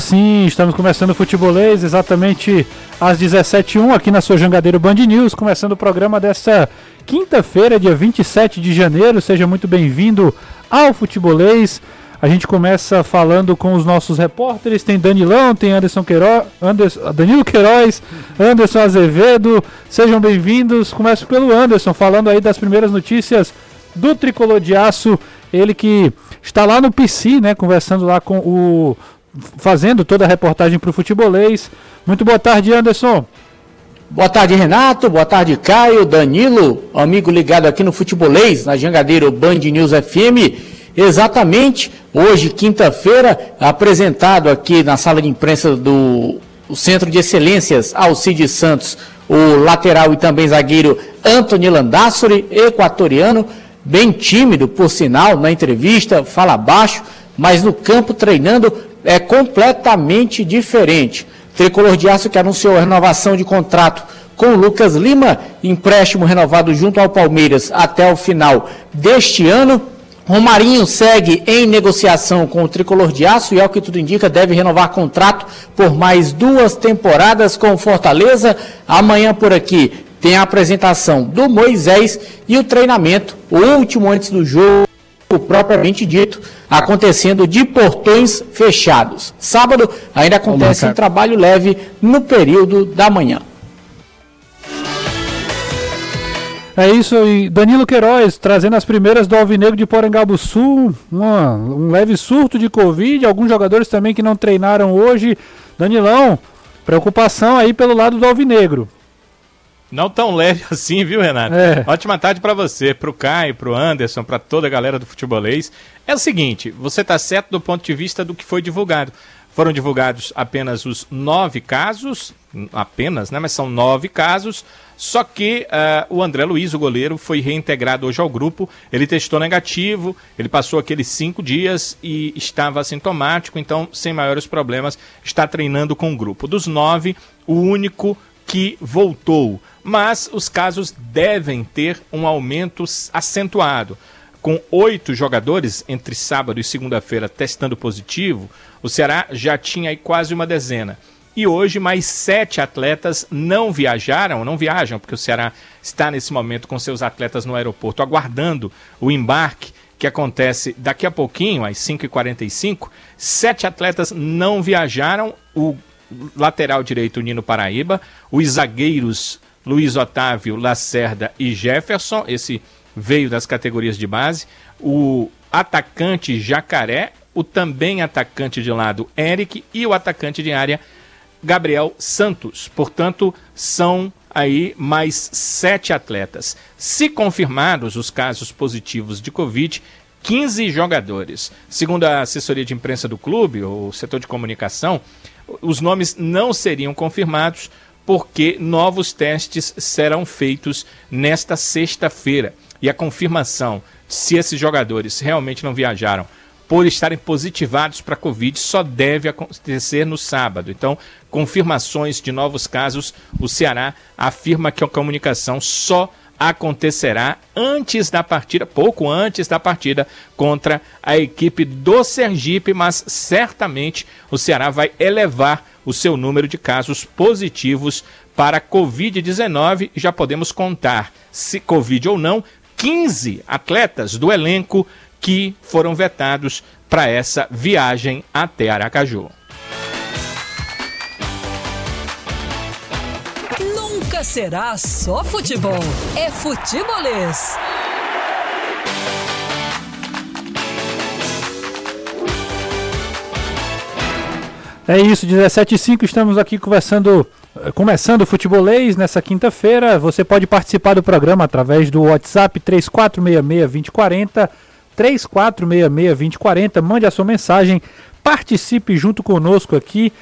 Sim, estamos começando o Futebolês, exatamente às 17h01 aqui na sua Jangadeiro Band News, começando o programa desta quinta-feira, dia 27 de janeiro. Seja muito bem-vindo ao Futebolês. A gente começa falando com os nossos repórteres. Tem Danilão, tem Anderson Queiroz, Anderson, Danilo Queiroz, Anderson Azevedo. Sejam bem-vindos. Começo pelo Anderson, falando aí das primeiras notícias do Tricolor de Aço. Ele que está lá no PC, né? Conversando lá com o fazendo toda a reportagem para o futebolês. Muito boa tarde, Anderson. Boa tarde, Renato. Boa tarde, Caio, Danilo, amigo ligado aqui no Futebolês, na Jangadeiro Band News FM. Exatamente, hoje, quinta-feira, apresentado aqui na sala de imprensa do Centro de Excelências Alcides Santos, o lateral e também zagueiro Antônio Landassori, equatoriano, bem tímido, por sinal, na entrevista, fala baixo, mas no campo treinando é completamente diferente. Tricolor de Aço que anunciou a renovação de contrato com o Lucas Lima, empréstimo renovado junto ao Palmeiras até o final deste ano. Romarinho segue em negociação com o Tricolor de Aço e, ao que tudo indica, deve renovar contrato por mais duas temporadas com Fortaleza. Amanhã por aqui tem a apresentação do Moisés e o treinamento, o último antes do jogo propriamente dito, acontecendo de portões fechados. Sábado ainda acontece um trabalho leve no período da manhã. É isso, e Danilo Queiroz trazendo as primeiras do Alvinegro de Porangabuçu, uma, um leve surto de Covid, alguns jogadores também que não treinaram hoje. Danilão, preocupação aí pelo lado do Alvinegro. Não tão leve assim, viu, Renato? É. Ótima tarde para você, pro Caio, pro Anderson, para toda a galera do futebolês. É o seguinte, você tá certo do ponto de vista do que foi divulgado. Foram divulgados apenas os nove casos, apenas, né? Mas são nove casos. Só que uh, o André Luiz, o goleiro, foi reintegrado hoje ao grupo. Ele testou negativo, ele passou aqueles cinco dias e estava assintomático, então, sem maiores problemas, está treinando com o grupo. Dos nove, o único que voltou, mas os casos devem ter um aumento acentuado. Com oito jogadores entre sábado e segunda-feira testando positivo, o Ceará já tinha aí quase uma dezena. E hoje mais sete atletas não viajaram, não viajam, porque o Ceará está nesse momento com seus atletas no aeroporto, aguardando o embarque que acontece daqui a pouquinho, às 5h45. Sete atletas não viajaram. O lateral direito Nino Paraíba, os zagueiros Luiz Otávio, Lacerda e Jefferson, esse veio das categorias de base, o atacante Jacaré, o também atacante de lado Eric e o atacante de área Gabriel Santos. Portanto, são aí mais sete atletas. Se confirmados os casos positivos de Covid, 15 jogadores. Segundo a assessoria de imprensa do clube, o setor de comunicação, os nomes não seriam confirmados porque novos testes serão feitos nesta sexta-feira. E a confirmação se esses jogadores realmente não viajaram por estarem positivados para Covid só deve acontecer no sábado. Então, confirmações de novos casos, o Ceará afirma que a comunicação só acontecerá antes da partida, pouco antes da partida contra a equipe do Sergipe, mas certamente o Ceará vai elevar o seu número de casos positivos para Covid-19 já podemos contar, se Covid ou não, 15 atletas do elenco que foram vetados para essa viagem até Aracaju. Nunca será só futebol. É futebolês. É isso, 17 e 5, estamos aqui conversando, eh, começando o futebolês nessa quinta-feira. Você pode participar do programa através do WhatsApp 3466-2040, 3466-2040. Mande a sua mensagem, participe junto conosco aqui,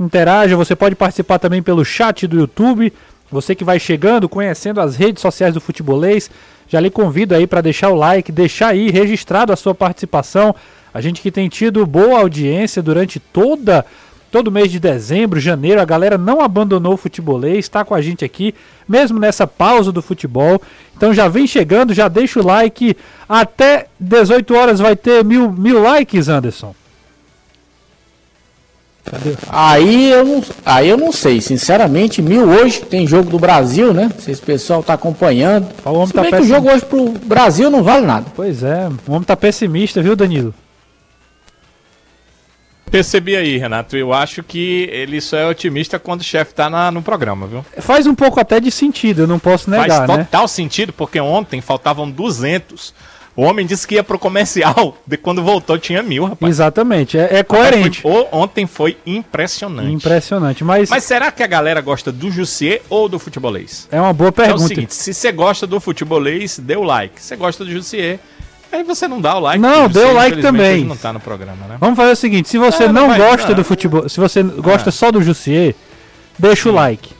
interaja. Você pode participar também pelo chat do YouTube. Você que vai chegando, conhecendo as redes sociais do Futebolês, já lhe convido aí para deixar o like, deixar aí registrado a sua participação. A gente que tem tido boa audiência durante toda todo mês de dezembro, janeiro, a galera não abandonou o futebolês, está com a gente aqui, mesmo nessa pausa do futebol. Então já vem chegando, já deixa o like. Até 18 horas vai ter mil, mil likes, Anderson. Aí eu, não, aí eu não sei, sinceramente, mil hoje tem jogo do Brasil, né? Não sei se o pessoal tá acompanhando. O homem se tá bem que o jogo hoje pro Brasil não vale nada. Pois é, o homem tá pessimista, viu, Danilo? Percebi aí, Renato. Eu acho que ele só é otimista quando o chefe tá na, no programa, viu? Faz um pouco até de sentido, eu não posso negar, Faz né? total sentido, porque ontem faltavam 200. O homem disse que ia pro comercial, de quando voltou tinha mil, rapaz. Exatamente, é, é coerente. Foi, ontem foi impressionante. Impressionante, mas... Mas será que a galera gosta do Jussier ou do futebolês? É uma boa pergunta. É o seguinte, se você gosta do futebolês, dê o like. Se você gosta do Jussier, aí você não dá o like. Não, dê o like também. não tá no programa, né? Vamos fazer o seguinte, se você Ah, não não, gosta do futebol, se você gosta Ah. só do Jussier, deixa o like.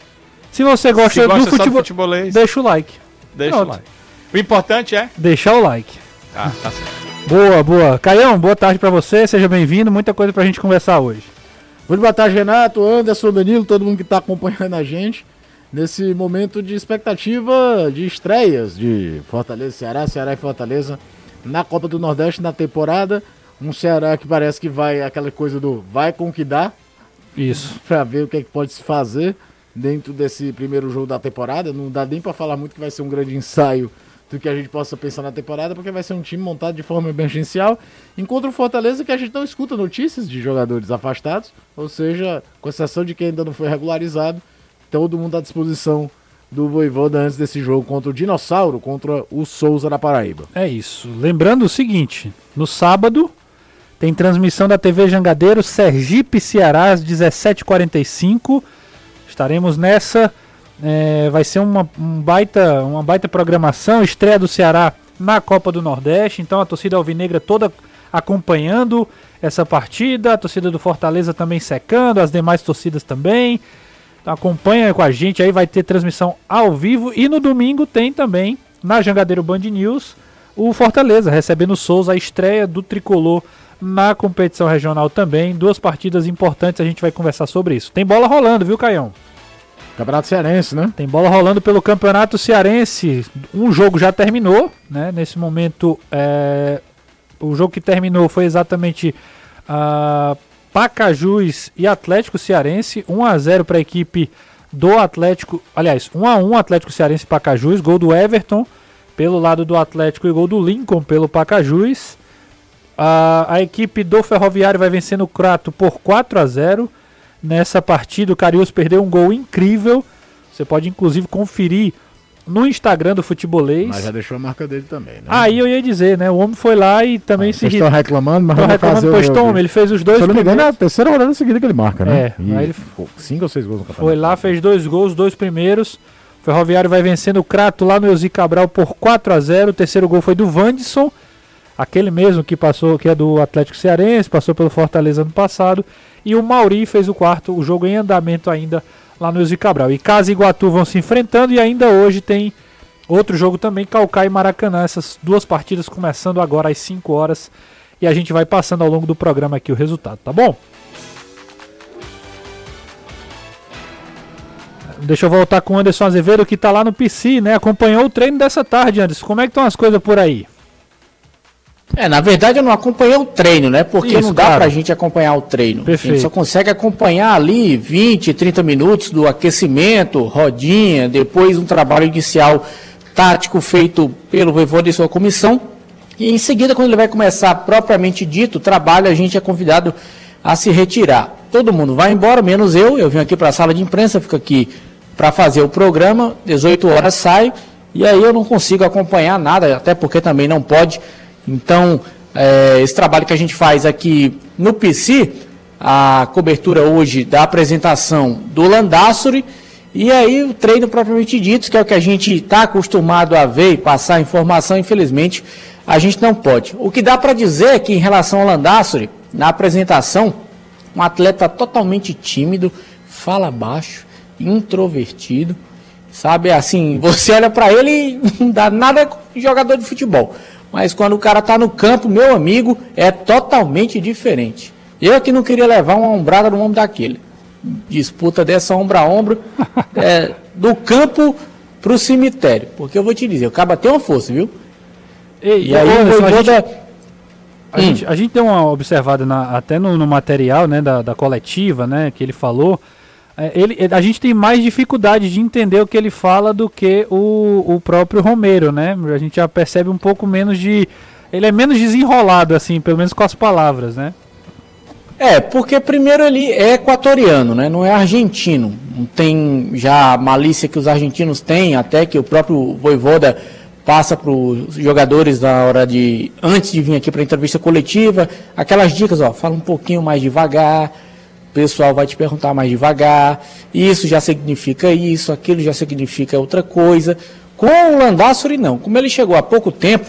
Se você gosta, Se gosta do só do futebol, futebolês, deixa o like. deixa pronto. o like. O importante é... Deixar o like. Ah, tá certo. Boa, boa. Caião, boa tarde pra você, seja bem-vindo. Muita coisa pra gente conversar hoje. Muito boa tarde, Renato, Anderson, Danilo, todo mundo que está acompanhando a gente nesse momento de expectativa de estreias de Fortaleza, Ceará, Ceará e Fortaleza na Copa do Nordeste na temporada. Um Ceará que parece que vai aquela coisa do vai com o que dá Isso. para ver o que, é que pode se fazer dentro desse primeiro jogo da temporada. Não dá nem para falar muito que vai ser um grande ensaio do que a gente possa pensar na temporada, porque vai ser um time montado de forma emergencial. Encontra o Fortaleza que a gente não escuta notícias de jogadores afastados, ou seja, com exceção de quem ainda não foi regularizado, todo mundo à disposição do Voivoda antes desse jogo contra o Dinossauro, contra o Souza da Paraíba. É isso. Lembrando o seguinte: no sábado tem transmissão da TV Jangadeiro, Sergipe Ceará, às 17h45. Estaremos nessa. É, vai ser uma, um baita, uma baita programação, estreia do Ceará na Copa do Nordeste. Então a torcida alvinegra toda acompanhando essa partida, a torcida do Fortaleza também secando, as demais torcidas também. Então acompanha com a gente aí, vai ter transmissão ao vivo. E no domingo tem também, na Jangadeiro Band News, o Fortaleza recebendo o Souza, a estreia do tricolor na competição regional também. Duas partidas importantes, a gente vai conversar sobre isso. Tem bola rolando, viu, Caião? Campeonato Cearense, né? Tem bola rolando pelo Campeonato Cearense. Um jogo já terminou, né? Nesse momento, é, o jogo que terminou foi exatamente ah, Pacajus e Atlético Cearense. 1 a 0 para a equipe do Atlético. Aliás, 1 a 1 Atlético Cearense e Pacajus. Gol do Everton pelo lado do Atlético e gol do Lincoln pelo Pacajus. A, a equipe do Ferroviário vai vencendo o Crato por 4 a 0 nessa partida. O Cariús perdeu um gol incrível. Você pode inclusive conferir no Instagram do Futebolês. Mas já deixou a marca dele também, né? Aí eu ia dizer, né? O homem foi lá e também se Vocês estão reclamando, mas vamos reclamando, fazer pois toma, ele fez os dois Se eu não me engano, é a terceira rodada seguida que ele marca, né? É, E aí ele- cinco ou seis gols no campeonato. Foi lá, fez dois gols, dois primeiros. O Ferroviário vai vencendo o Crato lá no Elzi Cabral por 4 a 0 O terceiro gol foi do Vandson, aquele mesmo que passou, que é do Atlético Cearense, passou pelo Fortaleza ano passado. E o Mauri fez o quarto, o jogo em andamento ainda lá no Elzi Cabral. E Casa e Iguatu vão se enfrentando e ainda hoje tem outro jogo também, Calcaia e Maracanã. Essas duas partidas começando agora às 5 horas. E a gente vai passando ao longo do programa aqui o resultado, tá bom? Deixa eu voltar com o Anderson Azevedo, que tá lá no PC, né? Acompanhou o treino dessa tarde, Anderson. Como é que estão as coisas por aí? É, na verdade eu não acompanhei o treino, né? Porque Isso, não dá claro. pra gente acompanhar o treino. Perfeito. A gente só consegue acompanhar ali 20, 30 minutos do aquecimento, rodinha, depois um trabalho inicial tático feito pelo Voivoda e sua comissão. E em seguida, quando ele vai começar propriamente dito o trabalho, a gente é convidado a se retirar. Todo mundo vai embora, menos eu. Eu venho aqui para a sala de imprensa, fico aqui para fazer o programa. 18 horas saio e aí eu não consigo acompanhar nada, até porque também não pode. Então, eh, esse trabalho que a gente faz aqui no PC, a cobertura hoje da apresentação do Landassori, e aí o treino propriamente dito, que é o que a gente está acostumado a ver e passar informação, infelizmente, a gente não pode. O que dá para dizer é que em relação ao Landassori, na apresentação, um atleta totalmente tímido, fala baixo, introvertido, sabe? Assim, você olha para ele e não dá nada de jogador de futebol. Mas quando o cara tá no campo, meu amigo, é totalmente diferente. Eu aqui não queria levar uma ombrada no ombro daquele. Disputa dessa ombro a ombro, é, do campo pro cemitério. Porque eu vou te dizer, o cara tem uma força, viu? Ei, E aí o Anderson, a gente- Voivoda... A, hum. gente, a gente deu uma observada na, até no, no, material né, da, da coletiva né, que ele falou. É, ele, a gente tem mais dificuldade de entender o que ele fala do que o, o próprio Romero, né? A gente já percebe um pouco menos de. Ele é menos desenrolado, assim, pelo menos com as palavras, né? É, porque primeiro ele é equatoriano, né? Não é argentino. Não tem já a malícia que os argentinos têm, até que o próprio Voivoda passa para os jogadores na hora de antes de vir aqui para a entrevista coletiva, aquelas dicas, ó, fala um pouquinho mais devagar, pessoal vai te perguntar mais devagar, isso já significa isso, aquilo já significa outra coisa. Com o Landassori não, como ele chegou há pouco tempo,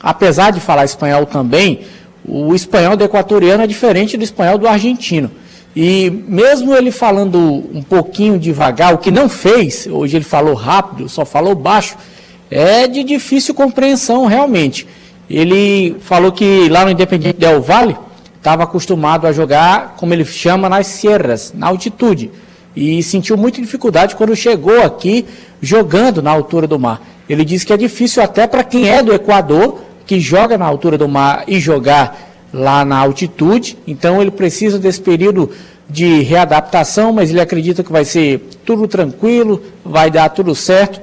apesar de falar espanhol também, o espanhol do equatoriano é diferente do espanhol do argentino. E mesmo ele falando um pouquinho devagar, o que não fez, hoje ele falou rápido, só falou baixo, é de difícil compreensão realmente. Ele falou que lá no Independente Del Valle estava acostumado a jogar, como ele chama, nas sierras, na altitude. E sentiu muita dificuldade quando chegou aqui jogando na altura do mar. Ele disse que é difícil até para quem é do Equador, que joga na altura do mar e jogar lá na altitude. Então ele precisa desse período de readaptação, mas ele acredita que vai ser tudo tranquilo, vai dar tudo certo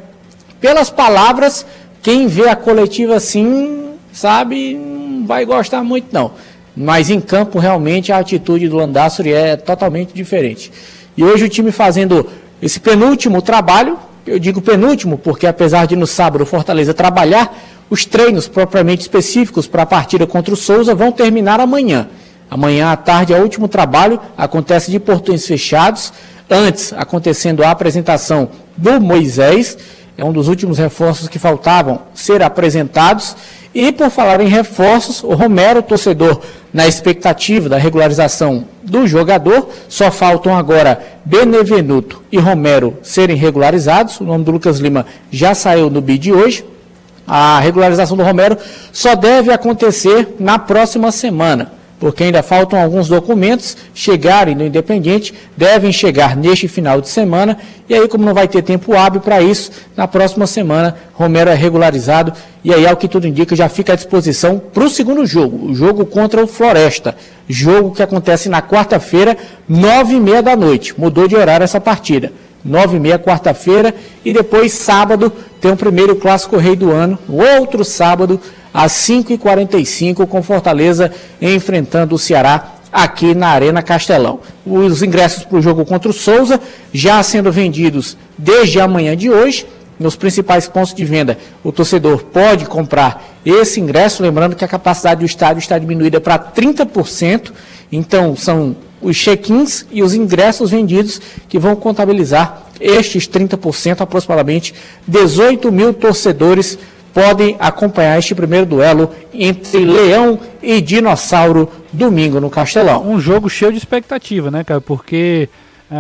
pelas palavras, quem vê a coletiva assim, sabe, não vai gostar muito não. Mas em campo, realmente, a atitude do Landassori é totalmente diferente. E hoje o time fazendo esse penúltimo trabalho, eu digo penúltimo porque apesar de no sábado o Fortaleza trabalhar, os treinos propriamente específicos para a partida contra o Souza vão terminar amanhã. Amanhã à tarde é o último trabalho, acontece de portões fechados, antes acontecendo a apresentação do Moisés é um dos últimos reforços que faltavam ser apresentados. E por falar em reforços, o Romero, torcedor, na expectativa da regularização do jogador, só faltam agora Benevenuto e Romero serem regularizados. O nome do Lucas Lima já saiu no bid hoje. A regularização do Romero só deve acontecer na próxima semana porque ainda faltam alguns documentos chegarem no Independente, devem chegar neste final de semana, e aí, como não vai ter tempo hábil para isso, na próxima semana Romero é regularizado, e aí, ao que tudo indica, já fica à disposição para o segundo jogo, o jogo contra o Floresta, jogo que acontece na quarta-feira, nove e meia da noite, mudou de horário essa partida. Nove e meia, quarta-feira, e depois sábado tem o primeiro clássico rei do ano, outro sábado, às 5h45, com Fortaleza enfrentando o Ceará aqui na Arena Castelão. Os ingressos para o jogo contra o Souza já sendo vendidos desde amanhã de hoje. Nos principais pontos de venda, o torcedor pode comprar esse ingresso, lembrando que a capacidade do estádio está diminuída para 30%. Então, são os check-ins e os ingressos vendidos que vão contabilizar estes 30%, aproximadamente 18 mil torcedores podem acompanhar este primeiro duelo entre Leão e Dinossauro domingo no Castelão. Um jogo cheio de expectativa, né, cara? Porque uh,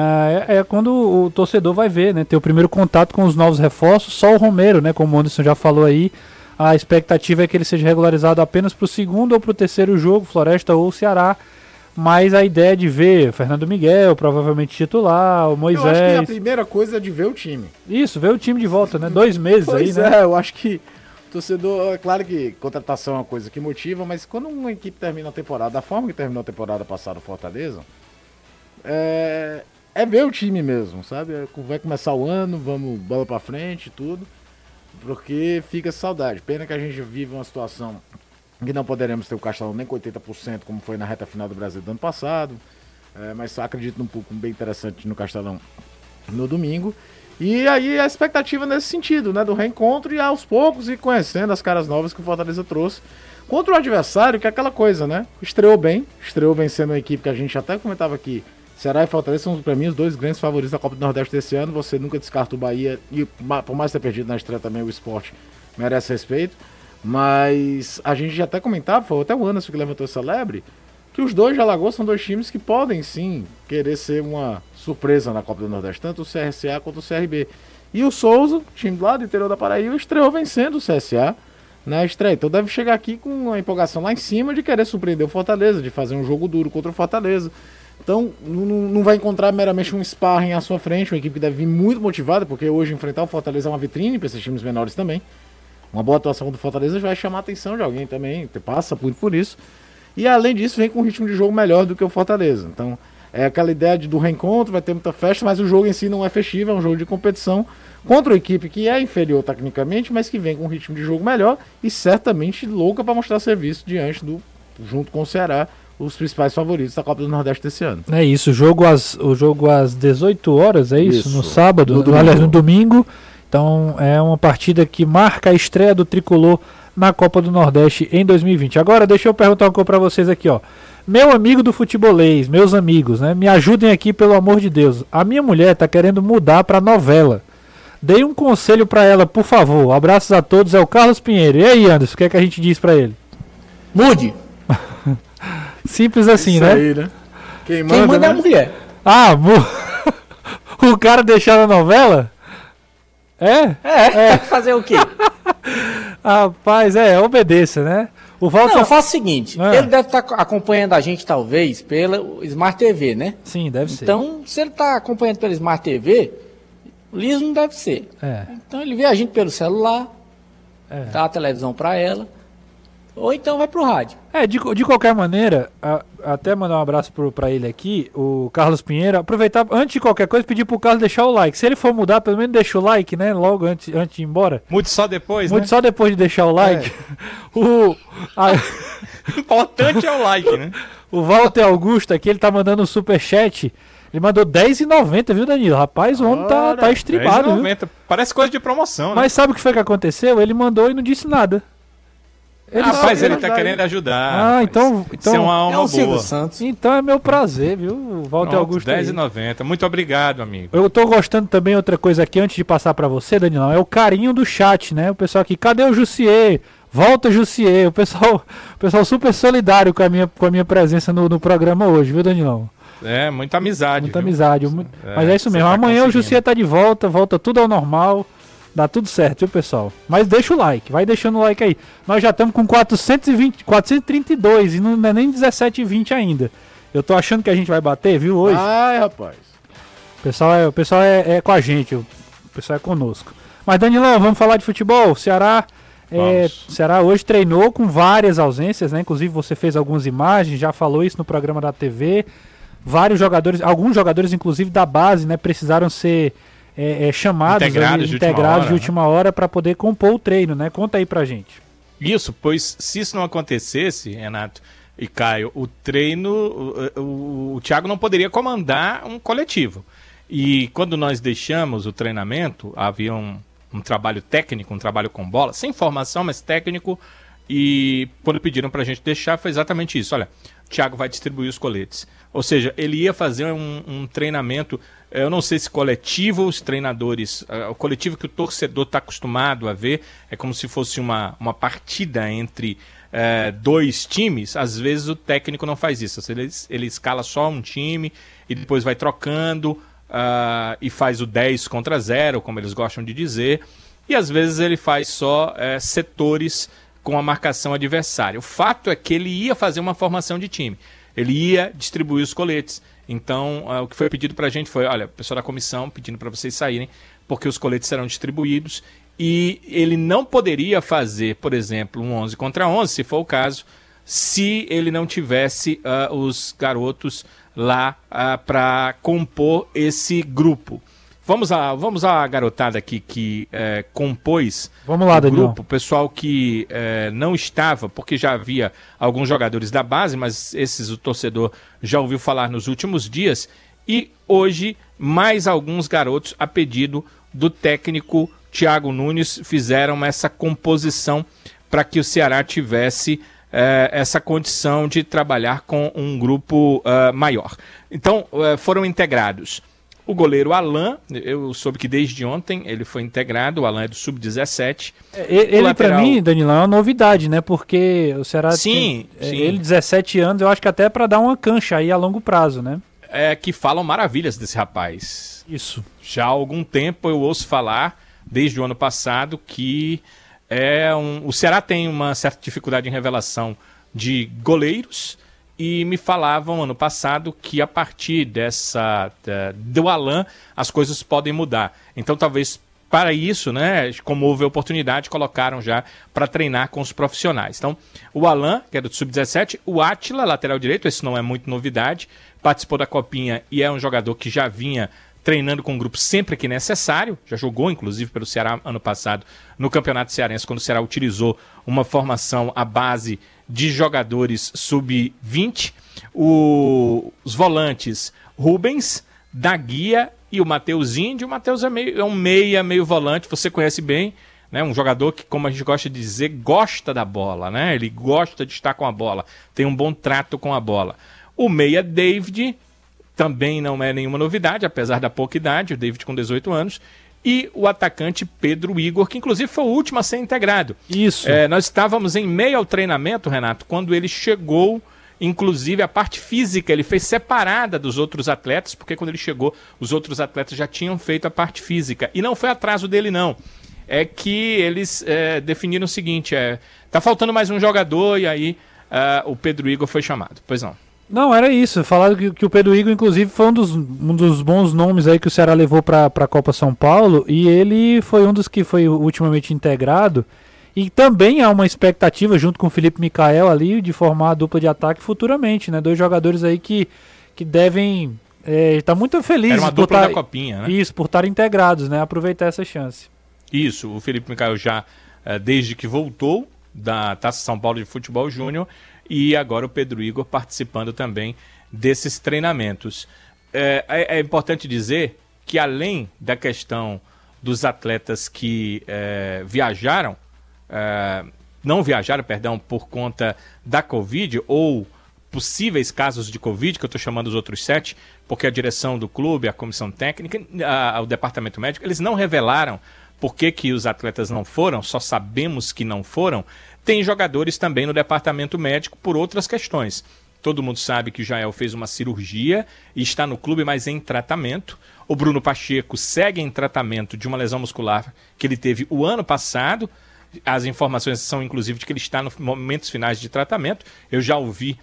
é, é, quando o torcedor vai ver, né? Ter o primeiro contato com os novos reforços, só o Romero, né? Como o Anderson já falou aí. A expectativa é que ele seja regularizado apenas para o segundo ou para o terceiro jogo, Floresta ou Ceará. Mas a ideia de ver Fernando Miguel, provavelmente titular, o Moisés. Eu acho que a primeira coisa é de ver o time. Isso, ver o time de volta, né? Dois meses pois aí, né? É, eu acho que torcedor, é claro que contratação é uma coisa que motiva, mas quando uma equipe termina a temporada, da forma que terminou a temporada passada o Fortaleza, é, é ver o time mesmo, sabe? É, vai começar o ano, vamos bola pra frente, tudo, porque fica saudade. Pena que a gente vive uma situação que não poderemos ter o Castelão nem com 80%, como foi na reta final do Brasil do ano passado, é, mas acredito num pouco bem interessante no Castelão no domingo. E aí a expectativa nesse sentido, né? Do reencontro e aos poucos ir conhecendo as caras novas que o Fortaleza trouxe. Contra o adversário, que é aquela coisa, né? Estreou bem, estreou vencendo uma equipe que a gente até comentava aqui. Ceará e Fortaleza são, para mim, os dois grandes favoritos da Copa do Nordeste desse ano. Você nunca descarta o Bahia e, por mais ter perdido na estreia também, o esporte merece respeito. Mas a gente já até comentava, foi até o Anderson que levantou essa lebre, que os dois de Alagoas são dois times que podem sim querer ser uma surpresa na Copa do Nordeste, tanto o CRCA quanto o CRB. E o Souza, time lá do interior da Paraíba, estreou vencendo o CSA na estreia. Então deve chegar aqui com uma empolgação lá em cima de querer surpreender o Fortaleza, de fazer um jogo duro contra o Fortaleza. Então não, não vai encontrar meramente um sparring à sua frente, uma equipe que deve vir muito motivada, porque hoje enfrentar o Fortaleza é uma vitrine para esses times menores também. Uma boa atuação do Fortaleza vai chamar a atenção de alguém também, passa muito por isso. E além disso, vem com um ritmo de jogo melhor do que o Fortaleza. Então, é aquela ideia de, do reencontro, vai ter muita festa, mas o jogo em si não é festivo, é um jogo de competição contra uma equipe que é inferior tecnicamente, mas que vem com um ritmo de jogo melhor e certamente louca para mostrar serviço diante do, junto com o Ceará, os principais favoritos da Copa do Nordeste desse ano. É isso, o jogo às, o jogo às 18 horas, é isso? isso. No sábado, no aliás, no domingo. Então é uma partida que marca a estreia do tricolor na Copa do Nordeste em 2020. Agora deixa eu perguntar uma coisa para vocês aqui, ó. Meu amigo do futebolês, meus amigos, né? Me ajudem aqui pelo amor de Deus. A minha mulher tá querendo mudar para novela. Dei um conselho para ela, por favor. Abraços a todos, é o Carlos Pinheiro. E aí, Anderson, o que é que a gente diz para ele? Mude. Simples assim, Isso né? Aí, né? Quem manda, Quem manda né? é a mulher. Ah, o cara deixar a novela? É? É, é. fazer o quê? Rapaz, é, obedeça, né? O Walter... Não, faça o seguinte, é. ele deve estar tá acompanhando a gente, talvez, pela Smart TV, né? Sim, deve ser. Então, se ele está acompanhando pela Smart TV, liso não deve ser. É. Então, ele vê a gente pelo celular, é. dá a televisão para ela, ou então vai pro rádio. É, de, de qualquer maneira, a, até mandar um abraço pro, pra ele aqui, o Carlos Pinheiro. Aproveitar, antes de qualquer coisa, pedir pro Carlos deixar o like. Se ele for mudar, pelo menos deixa o like, né? Logo antes, antes de ir embora. Mude só depois, Mude né? só depois de deixar o like. É. o. A... Importante é o like, né? o Walter Augusto aqui, ele tá mandando um super chat. Ele mandou 10,90, viu, Danilo? Rapaz, o homem tá, tá estribado. 10,90. Parece coisa de promoção, né? Mas sabe o que foi que aconteceu? Ele mandou e não disse nada. Ele Rapaz, ele tá querendo ajudar. Ah, então. então é uma alma é um boa. Santos. Então é meu prazer, viu, Walter Augusto? 10,90. Muito obrigado, amigo. Eu tô gostando também, outra coisa aqui, antes de passar para você, Danilão, é o carinho do chat, né? O pessoal aqui, cadê o Jussier? Volta, Jussier. O pessoal, o pessoal super solidário com a minha, com a minha presença no, no programa hoje, viu, Danilão? É, muita amizade. Muita viu? amizade. É, Mas é isso mesmo. Tá Amanhã o Jussier tá de volta, volta tudo ao normal. Dá tudo certo, viu, pessoal? Mas deixa o like, vai deixando o like aí. Nós já estamos com 420, 432 e não é nem 17,20 ainda. Eu tô achando que a gente vai bater, viu, hoje? Ai, rapaz. O pessoal é, o pessoal é, é com a gente, o pessoal é conosco. Mas, Danilão, vamos falar de futebol? O Ceará, é, Ceará hoje treinou com várias ausências, né? Inclusive você fez algumas imagens, já falou isso no programa da TV. Vários jogadores, alguns jogadores, inclusive da base, né, precisaram ser é, é, chamados integrados, ali, de, integrados última de última hora para poder compor o treino, né? Conta aí pra gente. Isso, pois se isso não acontecesse, Renato e Caio, o treino, o, o, o Thiago não poderia comandar um coletivo. E quando nós deixamos o treinamento, havia um, um trabalho técnico, um trabalho com bola, sem formação, mas técnico. E quando pediram para a gente deixar, foi exatamente isso. Olha, Thiago vai distribuir os coletes. Ou seja, ele ia fazer um, um treinamento eu não sei se coletivo os treinadores, uh, o coletivo que o torcedor está acostumado a ver, é como se fosse uma, uma partida entre uh, dois times. Às vezes o técnico não faz isso. Ele, ele escala só um time e depois vai trocando uh, e faz o 10 contra 0, como eles gostam de dizer. E às vezes ele faz só setores com a marcação adversária. O fato é que ele ia fazer uma formação de time. Ele ia distribuir os coletes então, uh, o que foi pedido para a gente foi: olha, pessoal da comissão pedindo para vocês saírem, porque os coletes serão distribuídos. E ele não poderia fazer, por exemplo, um 11 contra 11, se for o caso, se ele não tivesse uh, os garotos lá uh, ah, para compor esse grupo. Vamos à, vamos à garotada aqui que é, compôs vamos lá, o Daniel. grupo, o pessoal que é, não estava, porque já havia alguns jogadores da base, mas esses o torcedor já ouviu falar nos últimos dias, e hoje mais alguns garotos, a pedido do técnico Thiago Nunes, fizeram essa composição para que o Ceará tivesse é, essa condição de trabalhar com um grupo uh, maior. Então, uh, foram integrados o goleiro Alain, eu soube que desde ontem ele foi integrado, o Alain é do Sub-17. É, ele, lateral... para mim, Danilão, é uma novidade, né? Porque o Ceará sim, tem, é, sim. ele 17 anos, eu acho que até para dar uma cancha aí a longo prazo, né? É que falam maravilhas desse rapaz. Isso. Já há algum tempo eu ouço falar, desde o ano passado, que é um, o Ceará tem uma certa dificuldade em revelação de goleiros e me falavam ano passado que a partir dessa do Alan as coisas podem mudar. Então talvez para isso, né, como houve oportunidade, colocaram já para treinar com os profissionais. Então, o Alan, que é do Sub-17, o Atila, lateral direito, esse não é muito novidade, participou da Copinha e é um jogador que já vinha treinando com o grupo sempre que necessário, já jogou inclusive pelo Ceará ano passado no Campeonato Cearense, quando o Ceará utilizou uma formação à base de jogadores sub-20. Os volantes Rubens, da Guia e o Matheus Índio. O Matheus é, meio, é um meia, meio volante, você conhece bem. Né, um jogador que, como a gente gosta de dizer, gosta da bola, né? Ele gosta de estar com a bola, tem um bom trato com a bola. O meia David também não é nenhuma novidade, apesar da pouca idade, o David com 18 anos. E o atacante Pedro Igor, que inclusive foi o último a ser integrado. Isso. É, nós estávamos em meio ao treinamento, Renato, quando ele chegou Inclusive, a parte física ele fez separada dos outros atletas, porque quando ele chegou, os outros atletas já tinham feito a parte física. E não foi atraso dele, não. É que eles é, definiram o seguinte: é, tá faltando mais um jogador, e aí uh, o Pedro Igor foi chamado. Pois não. Não, era isso. Falaram que, que, o Pedro Igor, inclusive, foi um dos, um dos bons nomes aí que o Ceará levou para a Copa São Paulo. E ele foi um dos que foi ultimamente integrado. E também há uma expectativa, junto com o Felipe Mikael ali, de formar a dupla de ataque futuramente, né? Dois jogadores aí que, que devem é, estar tá muito felizes Era uma dupla tar, da copinha, né? Isso, por estarem integrados, né? Aproveitar essa chance. Isso, o Felipe Mikael já, é, desde que voltou da Taça São Paulo de Futebol Júnior, e agora o Pedro Igor participando também desses treinamentos. É, é, é importante dizer que além da questão dos atletas que é, viajaram, uh, não viajaram, perdão, por conta da Covid ou possíveis casos de Covid, que eu estou chamando os outros sete, porque a direção do clube, a comissão técnica, a, o departamento médico, eles não revelaram por que, que os atletas não foram, só sabemos que não foram. Tem jogadores também no departamento médico por outras questões. Todo mundo sabe que o Jael fez uma cirurgia e está no clube, mas em tratamento. O Bruno Pacheco segue em tratamento de uma lesão muscular que ele teve o ano passado. As informações são, inclusive, de que ele está nos momentos finais de tratamento. Eu já ouvi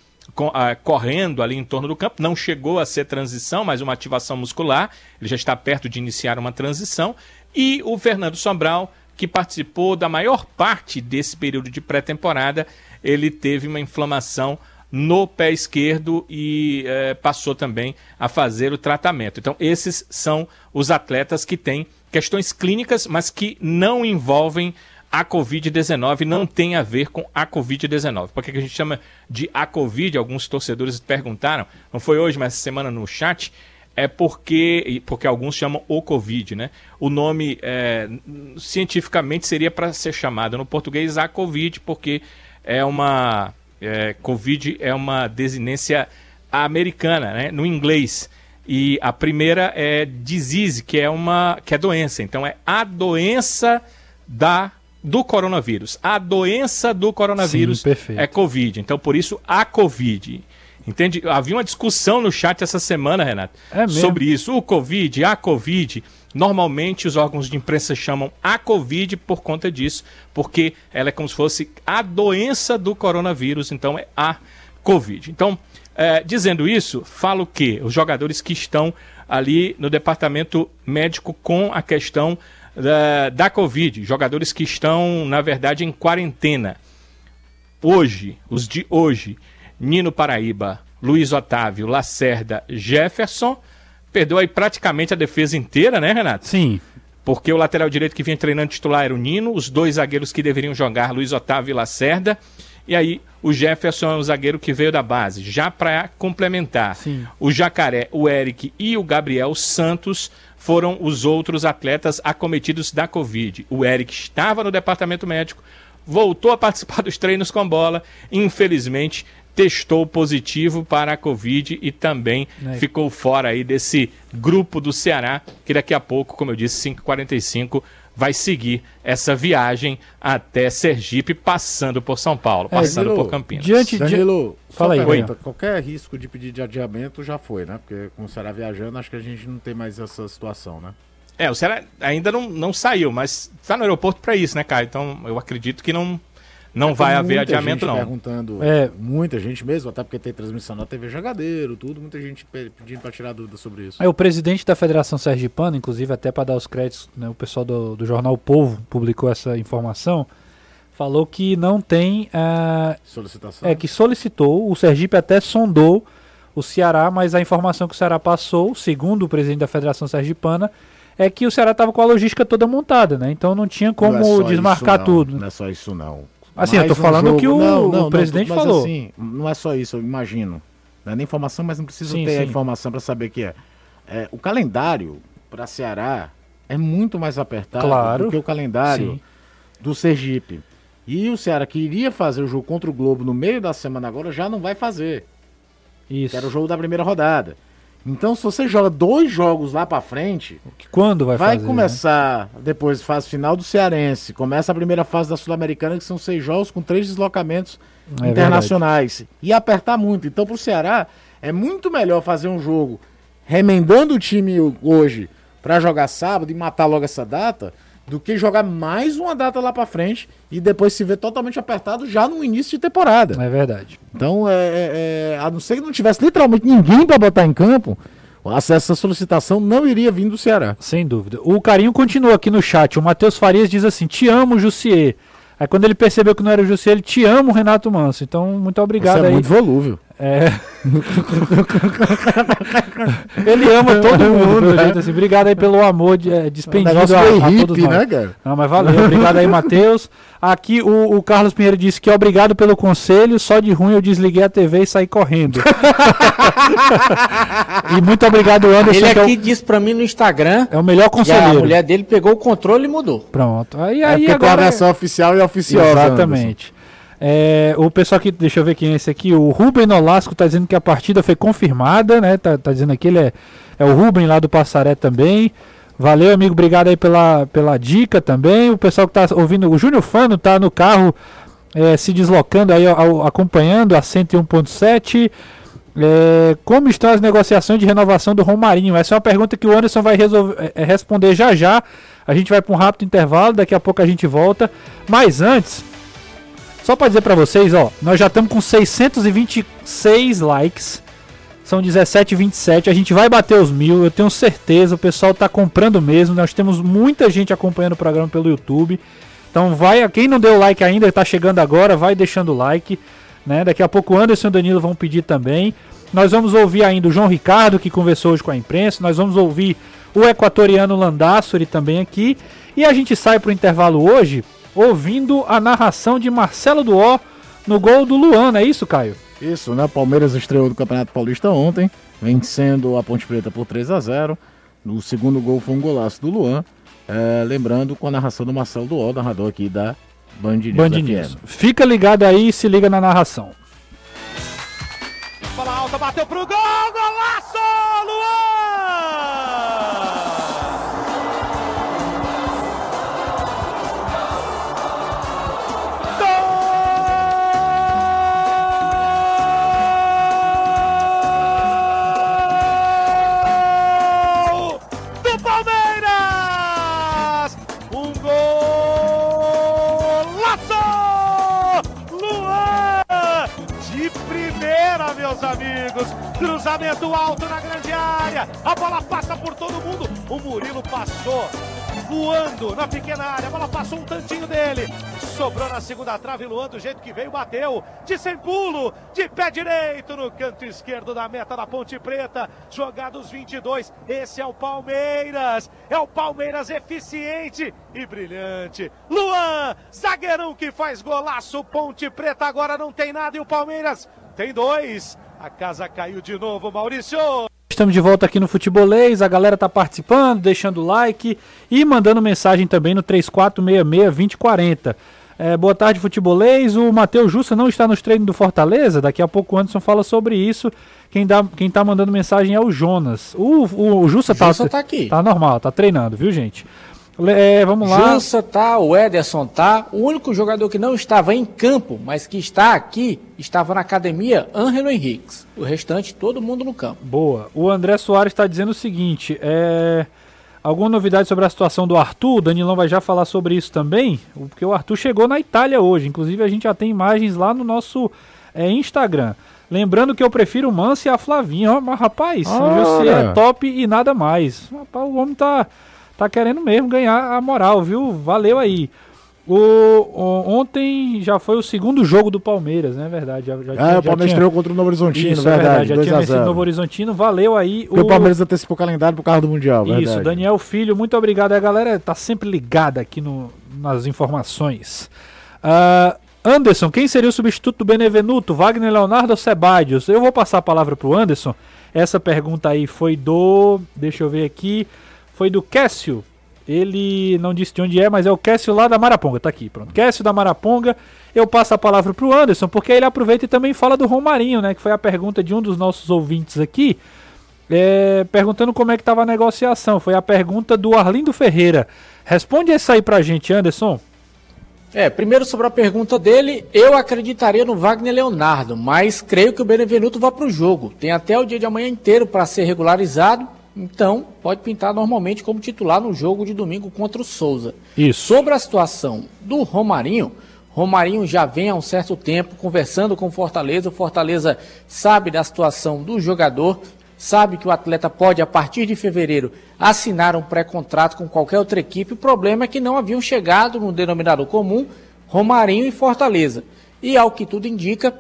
ah, correndo ali em torno do campo. Não chegou a ser transição, mas uma ativação muscular. Ele já está perto de iniciar uma transição. E o Fernando Sobral, que participou da maior parte desse período de pré-temporada, ele teve uma inflamação no pé esquerdo e eh, passou também a fazer o tratamento. Então, esses são os atletas que têm questões clínicas, mas que não envolvem a Covid-19 não tem a ver com a Covid-19. Por que a gente chama de a Covid? Alguns torcedores perguntaram, não foi hoje, mas semana no chat, é porque, porque alguns chamam o Covid, né? O nome é, cientificamente seria para ser chamado no português a Covid, porque é uma. É, Covid é uma desinência americana, né? No inglês. E a primeira é disease, que é uma que é doença. Então é a doença da do coronavírus. A doença do coronavírus Sim, é Covid. Então, por isso, a Covid. Entende? Havia uma discussão no chat essa semana, Renato, é sobre isso. O Covid, a Covid. Normalmente os órgãos de imprensa chamam a Covid por conta disso, porque ela é como se fosse a doença do coronavírus, então é a Covid. Então, é, dizendo isso, falo que os jogadores que estão ali no departamento médico com a questão da, da Covid, jogadores que estão, na verdade, em quarentena. Hoje, os de hoje, Nino Paraíba, Luiz Otávio, Lacerda, Jefferson, perdeu aí praticamente a defesa inteira, né, Renato? Sim. Porque o lateral direito que vinha treinando titular era o Nino, os dois zagueiros que deveriam jogar, Luiz Otávio e Lacerda. E aí, o Jefferson é um zagueiro que veio da base. Já para complementar, Sim. o Jacaré, o Eric e o Gabriel Santos foram os outros atletas acometidos da Covid. O Eric estava no departamento médico, voltou a participar dos treinos com bola, infelizmente testou positivo para a Covid e também é. ficou fora aí desse grupo do Ceará, que daqui a pouco, como eu disse, 5h45, vai seguir essa viagem até Sergipe, passando por São Paulo, é, passando Danilo, por Campinas. Diante de... Danilo, fala aí. Pergunta, qualquer risco de pedir de adiamento já foi, né? Porque com o Ceará viajando, acho que a gente não tem mais essa situação, né? É, o Ceará ainda não, não saiu, mas está no aeroporto para isso, né, Caio? Então eu acredito que não, não é, vai haver adiamento não. perguntando, é, muita gente mesmo, até porque tem transmissão na TV Jogadeiro, tudo, muita gente pedindo para tirar dúvida sobre isso. É, o presidente da Federação Sergipana, inclusive até para dar os créditos, né, o pessoal do, do jornal Povo publicou essa informação, falou que não tem uh, solicitação. É que solicitou, o Sergipe até sondou o Ceará, mas a informação que o Ceará passou, segundo o presidente da Federação Sergipana, é que o Ceará estava com a logística toda montada, né? Então não tinha como não é desmarcar isso, tudo. Não é só isso não. Assim, Mais eu tô um falando o que o, não, não, o presidente não, falou. Assim, não é só isso, eu imagino. Não é nem informação, mas não precisa sim, ter sim. a informação para saber que é. é. O calendário para Ceará é muito mais apertado claro. do que o calendário sim. do Sergipe. E o Ceará que iria fazer o jogo contra o Globo no meio da semana agora já não vai fazer. Isso. Que era o jogo da primeira rodada. Então, se você joga dois jogos lá para frente, quando vai, vai fazer, começar né? depois fase final do Cearense, começa a primeira fase da Sul-Americana que são seis jogos com três deslocamentos é internacionais verdade. e apertar muito. Então, para o Ceará é muito melhor fazer um jogo remendando o time hoje para jogar sábado e matar logo essa data do que jogar mais uma data lá para frente e depois se ver totalmente apertado já no início de temporada. É verdade. Então, é, é, é a não ser que não tivesse literalmente ninguém para botar em campo, essa solicitação não iria vir do Ceará. Sem dúvida. O carinho continua aqui no chat. O Matheus Farias diz assim: Te amo, Jussier. Aí quando ele percebeu que não era o Jussier, ele te amo, Renato Manso. Então, muito obrigado Você é aí. muito volúvel. É. Ele ama todo mundo, né? assim. Obrigado aí pelo amor de, é, despendido a, a hippie, todos nós. Né, cara? Não, mas valeu. Obrigado aí, Matheus. Aqui o, o, Carlos Pinheiro disse que obrigado pelo conselho, só de ruim eu desliguei a TV e saí correndo. e muito obrigado, Anderson. Ele aqui é o... disse pra mim no Instagram. É o melhor conselheiro. a mulher dele pegou o controle e mudou. Pronto. Aí, aí é agora... a oficial e oficiosa. Exatamente. Anderson. É, o pessoal aqui, deixa eu ver quem é esse aqui, o Ruben Nolasco está dizendo que a partida foi confirmada, né? Tá, tá dizendo aqui, ele é, é o Ruben lá do Passaré também. Valeu, amigo, obrigado aí pela, pela dica também. O pessoal que está ouvindo, o Júnior Fano está no carro é, se deslocando aí, acompanhando a 101.7. É, como estão as negociações de renovação do Romarinho? Essa é uma pergunta que o Anderson vai resolver, é, é responder já já. A gente vai para um rápido intervalo, daqui a pouco a gente volta. Mas antes, só para dizer para vocês, ó, nós já estamos com 626 likes. São 17,27. A gente vai bater os mil, eu tenho certeza. O pessoal tá comprando mesmo. Nós temos muita gente acompanhando o programa pelo YouTube. Então vai, quem não deu like ainda, está chegando agora, vai deixando o like. Né? Daqui a pouco o Anderson e o Danilo vão pedir também. Nós vamos ouvir ainda o João Ricardo, que conversou hoje com a imprensa. Nós vamos ouvir o equatoriano Landassori também aqui. E a gente sai para o intervalo hoje ouvindo a narração de Marcelo Duó no gol do Luan, é isso, Caio? Isso, né? Palmeiras estreou no Campeonato Paulista ontem, vencendo a Ponte Preta por 3 a 0 O segundo gol foi um golaço do Luan. É, lembrando com a narração do Marcelo Duó, narrador aqui da Band News. Band News. Fica ligado aí e se liga na narração. Bola alta, bateu pro gol, golaço! Amigos. Cruzamento alto na grande área. A bola passa por todo mundo. O Murilo passou voando na pequena área. A bola passou um tantinho dele. Sobrou na segunda trave. Luan, do jeito que veio, bateu. De sem pulo, de pé direito no canto esquerdo da meta da Ponte Preta. Jogados 22. Esse é o Palmeiras. É o Palmeiras eficiente e brilhante. Luan, zagueirão que faz golaço. Ponte Preta agora não tem nada e o Palmeiras tem dois. A casa caiu de novo, Maurício. Estamos de volta aqui no Futebolês, a galera tá participando, deixando like e mandando mensagem também no 3466-2040. É, boa tarde, Futebolês. O Matheus Jussa não está nos treinos do Fortaleza. Daqui a pouco o Anderson fala sobre isso. Quem, dá, quem tá mandando mensagem é o Jonas. O, o, o Jussa, tá, tá aqui. Tá normal, tá treinando, viu, gente? É, vamos lá. Jussa tá, o Ederson tá. O único jogador que não estava em campo, mas que está aqui, estava na academia, Ângelo Henriques. O restante, todo mundo no campo. Boa. O André Soares está dizendo o seguinte: é... Alguma novidade sobre a situação do Arthur? O Danilão vai já falar sobre isso também, porque o Arthur chegou na Itália hoje. Inclusive, a gente já tem imagens lá no nosso é, Instagram. Lembrando que eu prefiro o Manso e a Flavinha. Mas, rapaz, você é top e nada mais. Rapaz, o homem tá, tá querendo mesmo ganhar a moral, viu? Valeu aí. O, o, ontem já foi o segundo jogo do Palmeiras, né? Verdade. Já, já é, o Palmeiras estreou contra o Novo Horizontino, Isso, verdade. É verdade. Já tinha vencido o Novo Horizontino, valeu aí. Porque o... o Palmeiras antecipou o calendário pro carro do Mundial, verdade. Isso, Daniel Filho, muito obrigado. A galera tá sempre ligada aqui no, nas informações. Uh, Anderson, quem seria o substituto do Benevenuto? Wagner Leonardo ou Sebadios? Eu vou passar a palavra pro Anderson. Essa pergunta aí foi do. Deixa eu ver aqui. Foi do Cássio. Ele não disse de onde é, mas é o Cássio lá da Maraponga. Tá aqui, pronto. Cássio da Maraponga. Eu passo a palavra pro Anderson, porque ele aproveita e também fala do Romarinho, né? Que foi a pergunta de um dos nossos ouvintes aqui. É, perguntando como é que estava a negociação. Foi a pergunta do Arlindo Ferreira. Responde essa aí pra gente, Anderson. É, primeiro sobre a pergunta dele, eu acreditaria no Wagner Leonardo, mas creio que o Benevenuto vá para o jogo. Tem até o dia de amanhã inteiro para ser regularizado então, pode pintar normalmente como titular no jogo de domingo contra o Souza. Isso. Sobre a situação do Romarinho, Romarinho já vem há um certo tempo conversando com o Fortaleza. O Fortaleza sabe da situação do jogador, sabe que o atleta pode, a partir de fevereiro, assinar um pré-contrato com qualquer outra equipe. O problema é que não haviam chegado no denominador comum Romarinho e Fortaleza. E ao que tudo indica,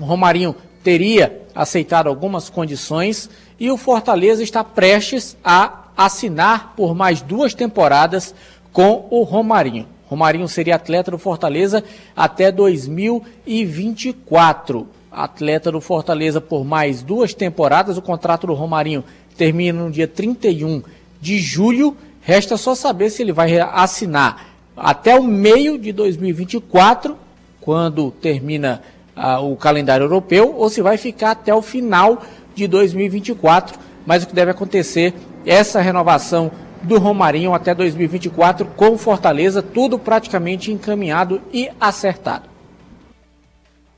Romarinho teria aceitado algumas condições e o Fortaleza está prestes a assinar por mais duas temporadas com o Romarinho. Romarinho seria atleta do Fortaleza até 2024. Atleta do Fortaleza por mais duas temporadas. O contrato do Romarinho termina no dia 31 de julho. Resta só saber se ele vai assinar até o meio de 2024, quando termina uh, o calendário europeu, ou se vai ficar até o final de 2024. Mas o que deve acontecer é essa renovação do Romarinho até 2024 com Fortaleza, tudo praticamente encaminhado e acertado.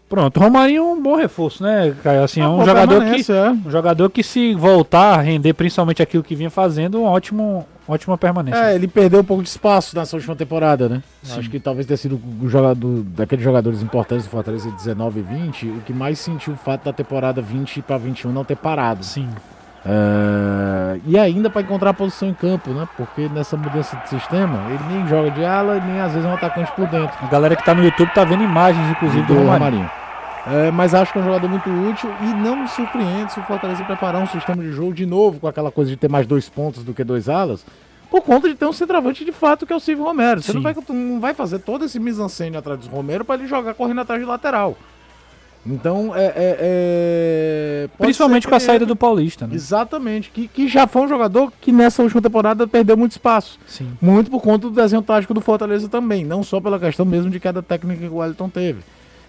Pronto, Romarinho é um bom reforço, né, Caio? Assim, é um jogador que é. um jogador que se voltar a render principalmente aquilo que vinha fazendo, um ótimo, ótima permanência. É, ele perdeu um pouco de espaço nessa última temporada, né? Sim. Acho que talvez tenha sido o jogador daqueles jogadores importantes do Fortaleza 19 e 20, o que mais sentiu o fato da temporada 20 para 21 não ter parado. Sim. Uh, e ainda para encontrar a posição em campo, né? Porque nessa mudança de sistema, ele nem joga de ala, nem às vezes é um atacante por dentro. A galera que está no YouTube tá vendo imagens, inclusive, do, do Romarinho. Romarinho. É, mas acho que é um jogador muito útil e não me surpreende se o Fortaleza preparar um sistema de jogo de novo com aquela coisa de ter mais dois pontos do que dois alas, por conta de ter um centroavante de fato que é o Silvio Romero. Você não vai, não vai, fazer todo esse mise-en-scène atrás do Romero para ele jogar correndo atrás de lateral. Então, é. é, é Principalmente com a saída do Paulista, né? Exatamente. Que, que já foi um jogador que nessa última temporada perdeu muito espaço. Sim. Muito por conta do desenho tático do Fortaleza também. Não só pela questão mesmo de queda técnica que o Wellington teve.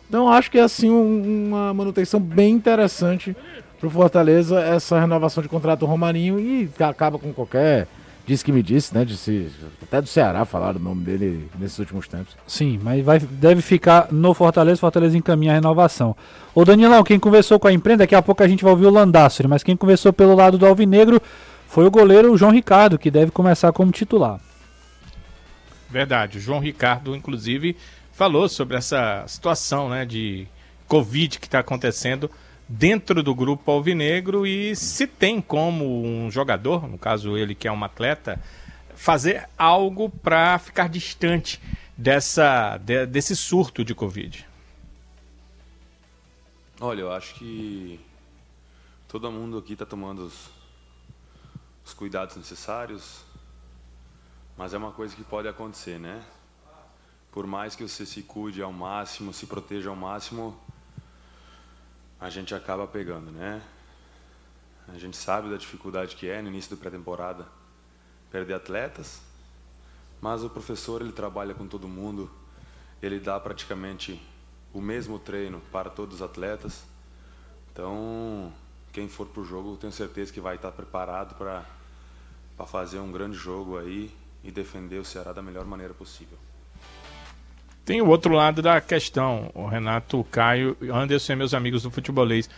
Então, acho que é assim um, uma manutenção bem interessante para o Fortaleza, essa renovação de contrato do Romarinho e acaba com qualquer Disse que me disse, né? Disse, até do Ceará falaram o nome dele nesses últimos tempos. Sim, mas vai, deve ficar no Fortaleza, Fortaleza encaminha a renovação. Ô Danilão, quem conversou com a imprensa, daqui a pouco a gente vai ouvir o Landassori, mas quem conversou pelo lado do Alvinegro foi o goleiro João Ricardo, que deve começar como titular. Verdade, o João Ricardo, inclusive, falou sobre essa situação né, de Covid que está acontecendo dentro do grupo alvinegro e se tem como um jogador, no caso ele que é um atleta, fazer algo para ficar distante dessa de, desse surto de Covid. Olha, eu acho que todo mundo aqui está tomando os, os cuidados necessários, mas é uma coisa que pode acontecer, né? Por mais que você se cuide ao máximo, se proteja ao máximo, a gente acaba pegando, né? A gente sabe da dificuldade que é no início da pré-temporada perder atletas, mas o professor ele trabalha com todo mundo, ele dá praticamente o mesmo treino para todos os atletas. Então, quem for para o jogo, tenho certeza que vai estar preparado para fazer um grande jogo aí e defender o Ceará da melhor maneira possível. Tem o outro lado da questão, o Renato, o Caio, Anderson meus amigos do futebolês.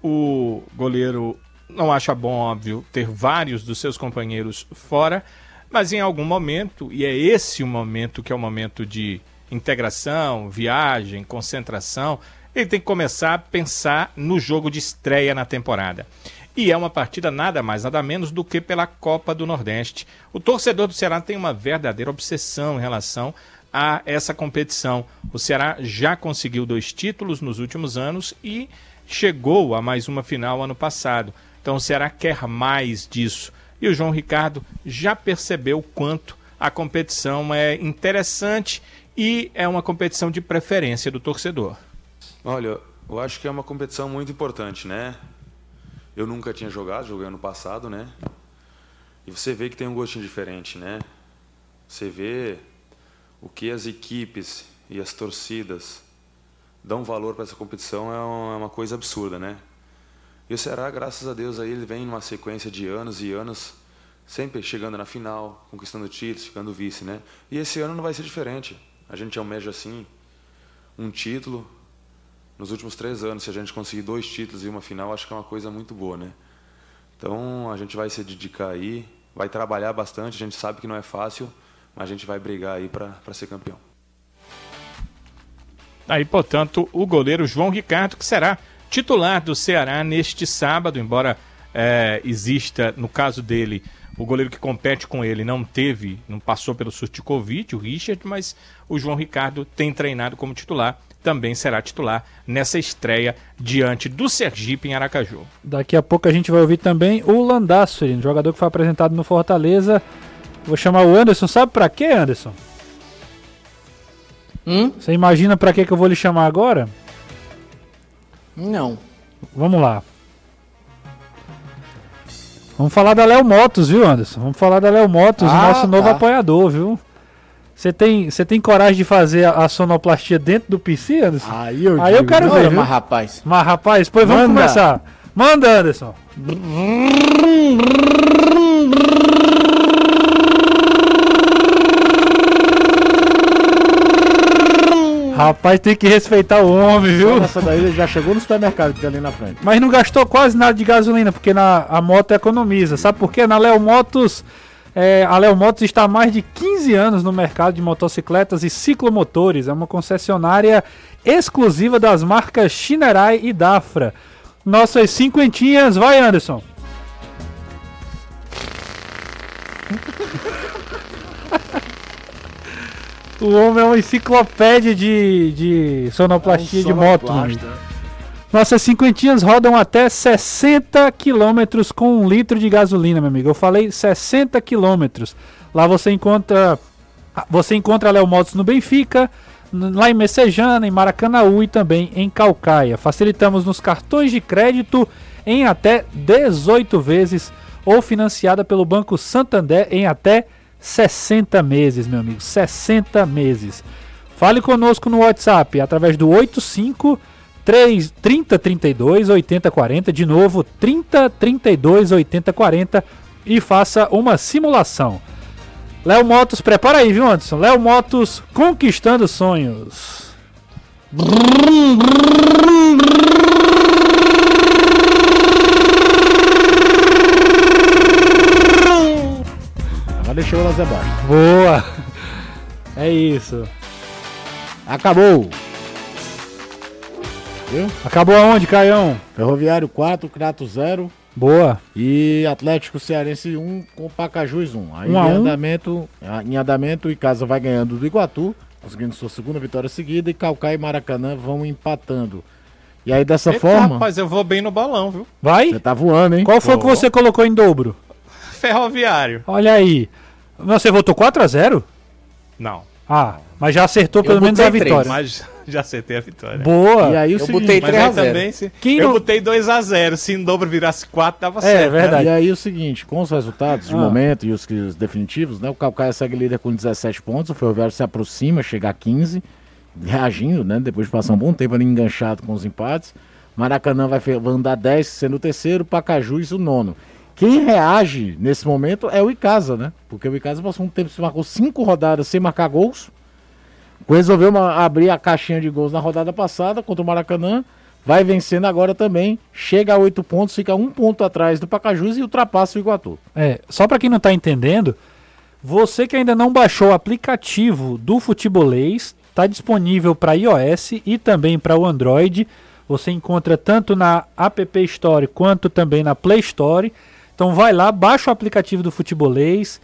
O goleiro não acha bom, óbvio, ter vários dos seus companheiros fora, Mas em algum momento, e é esse o momento que é o momento de integração, viagem, concentração, ele tem que começar a pensar no jogo de estreia na temporada. E é uma partida nada mais, nada menos do que pela Copa do Nordeste. O torcedor do Ceará tem uma verdadeira obsessão em relação a essa competição. O Ceará já conseguiu dois títulos nos últimos anos e chegou a mais uma final ano passado. Então o Ceará quer mais disso. E o João Ricardo já percebeu quanto a competição é interessante e é uma competição de preferência do torcedor. Olha, eu acho que é uma competição muito importante, né? Eu nunca tinha jogado, joguei ano passado, né? E você vê que tem um gostinho diferente, né? Você vê o que as equipes e as torcidas dão valor para essa competição é uma coisa absurda, né? E o Ceará, graças a Deus, aí ele vem numa sequência de anos e anos, sempre chegando na final, conquistando títulos, ficando vice, né? E esse ano não vai ser diferente. A gente almeja assim um título, nos últimos três anos, se a gente conseguir dois títulos e uma final, acho que é uma coisa muito boa, né? Então a gente vai se dedicar aí, vai trabalhar bastante, a gente sabe que não é fácil, a gente vai brigar aí para ser campeão. Aí, portanto, o goleiro João Ricardo, que será titular do Ceará neste sábado, embora é, exista, no caso dele, o goleiro que compete com ele não teve, não passou pelo surto de Covid, o Richard, mas o João Ricardo tem treinado como titular também será titular nessa estreia diante do Sergipe em Aracaju. Daqui a pouco a gente vai ouvir também o Landassori, jogador que foi apresentado no Fortaleza. Vou chamar o Anderson, sabe para quê, Anderson? Hum? Você imagina para que que eu vou lhe chamar agora? Não. Vamos lá. Vamos falar da Léo Motos, viu, Anderson? Vamos falar da Léo Motos, ah, nosso tá. novo apoiador, viu? Você tem, você tem coragem de fazer a, sonoplastia dentro do PC, Anderson? Aí eu, Aí eu quero ver. Mas rapaz. Mas rapaz, pois vamos começar. Manda, Anderson. Rapaz, tem que respeitar o homem, viu? Essa daí ele já chegou no supermercado que tem ali na frente. Mas não gastou quase nada de gasolina, porque na, a moto economiza. Sabe por quê? Na Léo Motos é, a Léo Motos está há mais de 15 anos no mercado de motocicletas e ciclomotores. É uma concessionária exclusiva das marcas Shinerai e Dafra. Nossas cinquentinhas, vai Anderson. o homem é uma enciclopédia de, de sonoplastia é um de moto. Nossas cinquentinhas rodam até 60 km com um litro de gasolina, meu amigo. Eu falei 60 km. Lá você encontra você encontra a Léo Motos no Benfica, lá em Messejana, em Maracanaú e também em Calcaia. Facilitamos nos cartões de crédito em até 18 vezes ou financiada pelo Banco Santander em até 60 meses, meu amigo. 60 meses. Fale conosco no WhatsApp através do 85 3, 30 32 80 40, de novo 30 32 80 40 e faça uma simulação. Léo Motos, prepara aí, viu, Anderson? Léo Motos conquistando sonhos. Agora deixou elas abaixo. Boa! É isso. Acabou! Viu? Acabou aonde, Caião? Ferroviário 4, Crato 0. Boa. E Atlético Cearense 1 com Pacajus 1. Aí um em, andamento, em andamento, e Casa vai ganhando do Iguatu, conseguindo sua segunda vitória seguida, e Calcaia e Maracanã vão empatando. E aí dessa Eita, forma. Rapaz, eu vou bem no balão, viu? Vai? Você tá voando, hein? Qual foi oh. que você colocou em dobro? Ferroviário. Olha aí. Você votou 4x0? Não. Ah, mas já acertou pelo menos a vitória. Mas já acertei a vitória. Boa! E aí o eu seguinte, botei 3 a 0. Também, se, Quem eu não... botei 2 a 0 Se em dobro virasse 4, dava é, certo. É verdade. Né? E aí o seguinte, com os resultados de ah. momento e os, os definitivos, né? O Calcaia segue líder com 17 pontos, o Ferroviário se aproxima, chega a 15, reagindo, né? Depois de passar um bom tempo ali enganchado com os empates. Maracanã vai andar 10, sendo o terceiro, Pacajus o nono. Quem reage nesse momento é o Icasa, né? Porque o Icasa passou um tempo, se marcou cinco rodadas sem marcar gols resolveu uma, abrir a caixinha de gols na rodada passada contra o Maracanã. Vai vencendo agora também. Chega a oito pontos, fica um ponto atrás do Pacajus e ultrapassa o Iguatu. É, só para quem não está entendendo, Você que ainda não baixou o aplicativo do Futebolês, está disponível para iOS e também para o Android. Você encontra tanto na App Store quanto também na Play Store. Então vai lá, baixa o aplicativo do Futebolês.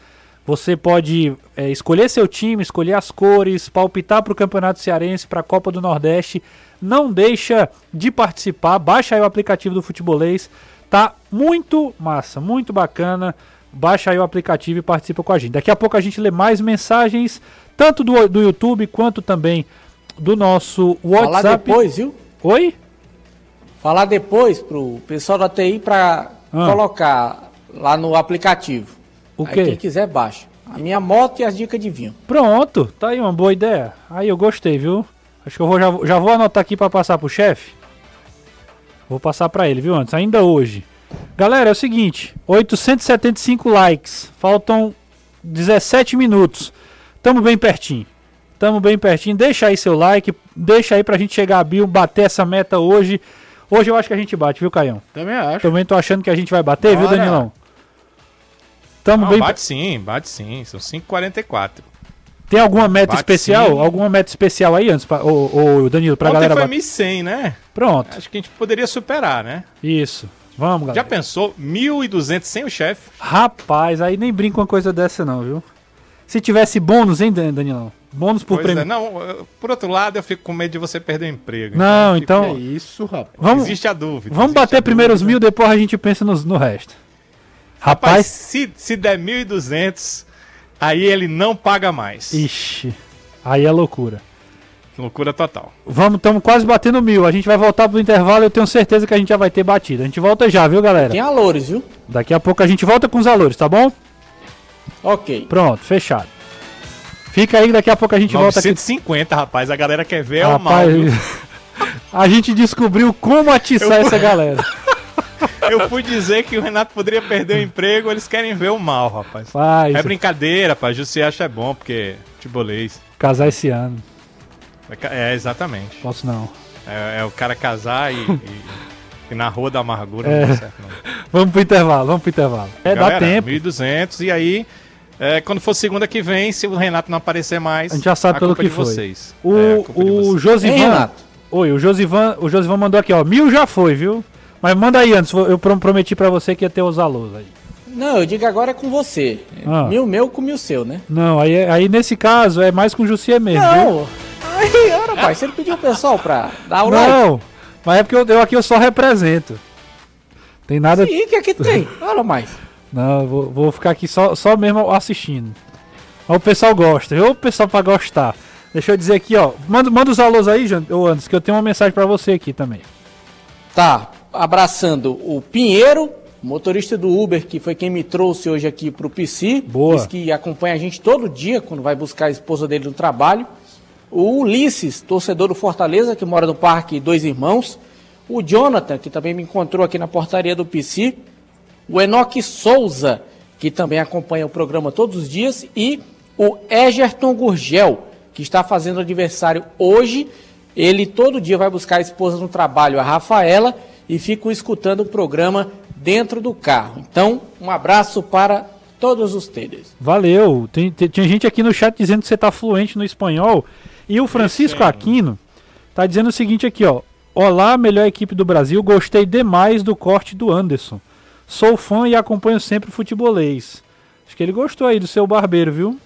Você pode é, escolher seu time, escolher as cores, palpitar para o Campeonato Cearense, para a Copa do Nordeste. Não deixa de participar, baixa aí o aplicativo do Futebolês. Tá muito massa, muito bacana. Baixa aí o aplicativo e participa com a gente. Daqui a pouco a gente lê mais mensagens, tanto do, do YouTube quanto também do nosso WhatsApp. Falar depois, viu? Oi? Falar depois pro pessoal da TI para ah. colocar lá no aplicativo. O quê? quem quiser, baixa. A minha moto e as dicas de vinho. Pronto, tá aí uma boa ideia. Aí eu gostei, viu? Acho que eu vou, já, já vou anotar aqui para passar pro chefe. Vou passar para ele, viu, antes? Ainda hoje. Galera, é o seguinte: 875 likes. Faltam 17 minutos. Tamo bem pertinho. Tamo bem pertinho. Deixa aí seu like. Deixa aí pra gente chegar a Bill, bater essa meta hoje. Hoje eu acho que a gente bate, viu, Caião? Também acho. Também tô achando que a gente vai bater, Bora. viu, Danilão? Tamo Não, bem... Bate sim, bate sim. São 5,44. Tem alguma meta bate especial? Sim. Alguma meta especial aí antes, pra, ô, ô, Danilo, pra Ontem galera foi 1.100, né? Pronto. Acho que a gente poderia superar, né? Isso. Vamos, galera. Já pensou 1.200 sem o chefe? Rapaz, aí nem brinca uma coisa dessa não, viu? Se tivesse bônus, hein, Danilão? Bônus por prêmio. É, não, por outro lado, eu fico com medo de você perder o emprego. Não, então. então... É isso, rapaz. Vamos, existe a dúvida. Vamos bater primeiro os mil, depois a gente pensa no, no resto. Rapaz, Rapaz se, se der 1.200, aí ele não paga mais. Ixi, aí é loucura. Loucura total. Vamos, estamos quase batendo mil. A gente vai voltar pro intervalo. Eu tenho certeza que a gente já vai ter batido. A gente volta já, viu, galera? Tem alores, viu? Daqui a pouco a gente volta com os alores, tá bom? Ok. Pronto, fechado. Fica aí, daqui a pouco a gente 950, volta. 150, rapaz. A galera quer ver rapaz, o mal. a gente descobriu como atiçar eu... essa galera. Eu fui dizer que o Renato poderia perder o emprego, eles querem ver o mal, rapaz. Faz. É brincadeira, rapaz. Jussi acha é bom, porque futebolês. Casar esse ano. É, exatamente. Posso não. É, é o cara casar e, e, e, na rua da amargura é. não dá certo, não. Vamos pro intervalo, vamos pro intervalo. É, Galera, dá tempo. 1.200 e aí, é, quando for segunda que vem, se o Renato não aparecer mais, a gente já sabe pelo que foi. Vocês. O, é, o Josivan. Oi, o Josivan, o Josivan mandou aqui, ó. Mil já foi, viu? Mas manda aí antes, eu prometi para você que ia ter os alunos aí. Não, eu digo agora é com você. Ah. Mil meu com mil seu, né? Não, aí, aí nesse caso é mais com o Jussier mesmo. Não, viu? aí, ora, pai, você não pediu o pessoal pra dar o Não, mas é porque eu, eu aqui eu só represento. Tem nada. Sim, que aqui tem. Ora mais. Não, vou, vou ficar aqui só, só mesmo assistindo. Ó, o pessoal gosta, viu? O pessoal pra gostar. Deixa eu dizer aqui, ó. Manda, manda os alôs aí, Anderson, que eu tenho uma mensagem para você aqui também. Tá, abraçando o Pinheiro, motorista do Uber, que foi quem me trouxe hoje aqui pro PC. Boa. Diz que acompanha a gente todo dia quando vai buscar a esposa dele no trabalho. O Ulisses, torcedor do Fortaleza, que mora no Parque Dois Irmãos. O Jonathan, que também me encontrou aqui na portaria do PC o Enoque Souza, que também acompanha o programa todos os dias, e o Egerton Gurgel, que está fazendo aniversário hoje. Ele todo dia vai buscar a esposa no trabalho, a Rafaela, e fica escutando o programa dentro do carro. Então, um abraço para todos os teles. Valeu. Tem, tem, tinha gente aqui no chat dizendo que você está fluente no espanhol. E o Francisco Aquino está dizendo o seguinte aqui, ó. Olá, melhor equipe do Brasil. Gostei demais do corte do Anderson. Sou fã e acompanho sempre o futebolês. Acho que ele gostou aí do seu barbeiro, viu?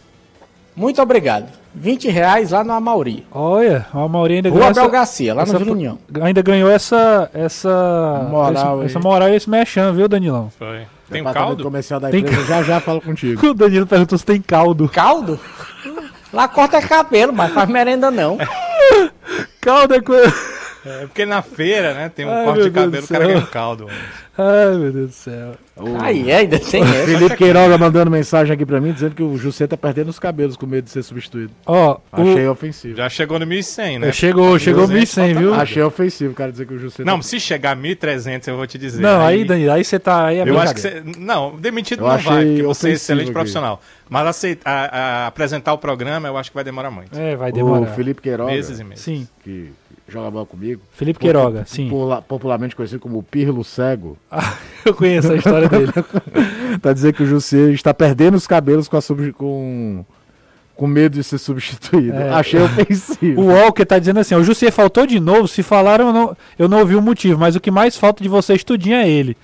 Muito obrigado. 20 reais lá no Amauri. Olha, o Amauri ainda Rua ganhou. Abel essa, Garcia, lá essa, no Vila União. Ainda ganhou essa. Essa moral, esse, essa moral e esse mechan, viu, Danilão? Foi. Tem um caldo? comercial da empresa, tem... já já falo contigo. o Danilo perguntou se tem caldo. Caldo? Lá corta cabelo, mas faz merenda não. caldo é coisa. É porque na feira, né, tem um Ai, corte de cabelo, o cara ganha um caldo. Mano. Ai, meu Deus do céu. O... Aí, ainda tem essa. Felipe Queiroga mandando mensagem aqui pra mim, dizendo que o José tá perdendo os cabelos com medo de ser substituído. Ó, Achei o... ofensivo. Já chegou no 1100, né? Chegou, chegou 1100, viu? Achei ofensivo, cara, dizer que o José Não, tá... se chegar 1300, eu vou te dizer. Não, aí, aí Dani, aí você tá... Aí é eu acho que você... Não, demitido eu não vai, porque você é excelente aqui. profissional. Mas aceitar, a, a, apresentar o programa, eu acho que vai demorar muito. É, vai demorar. O Felipe Queiroga... Meses e meses. Sim. Que joga bola comigo. Felipe Queiroga, sim. Popularmente conhecido como Pirlo Cego. Ah, eu conheço a história dele. tá dizendo que o Jussier está perdendo os cabelos com, a sub, com, com medo de ser substituído. É. Achei ofensivo. O Walker tá dizendo assim: o Jussier faltou de novo. Se falaram, eu não, eu não ouvi o motivo, mas o que mais falta de você estudinho é ele.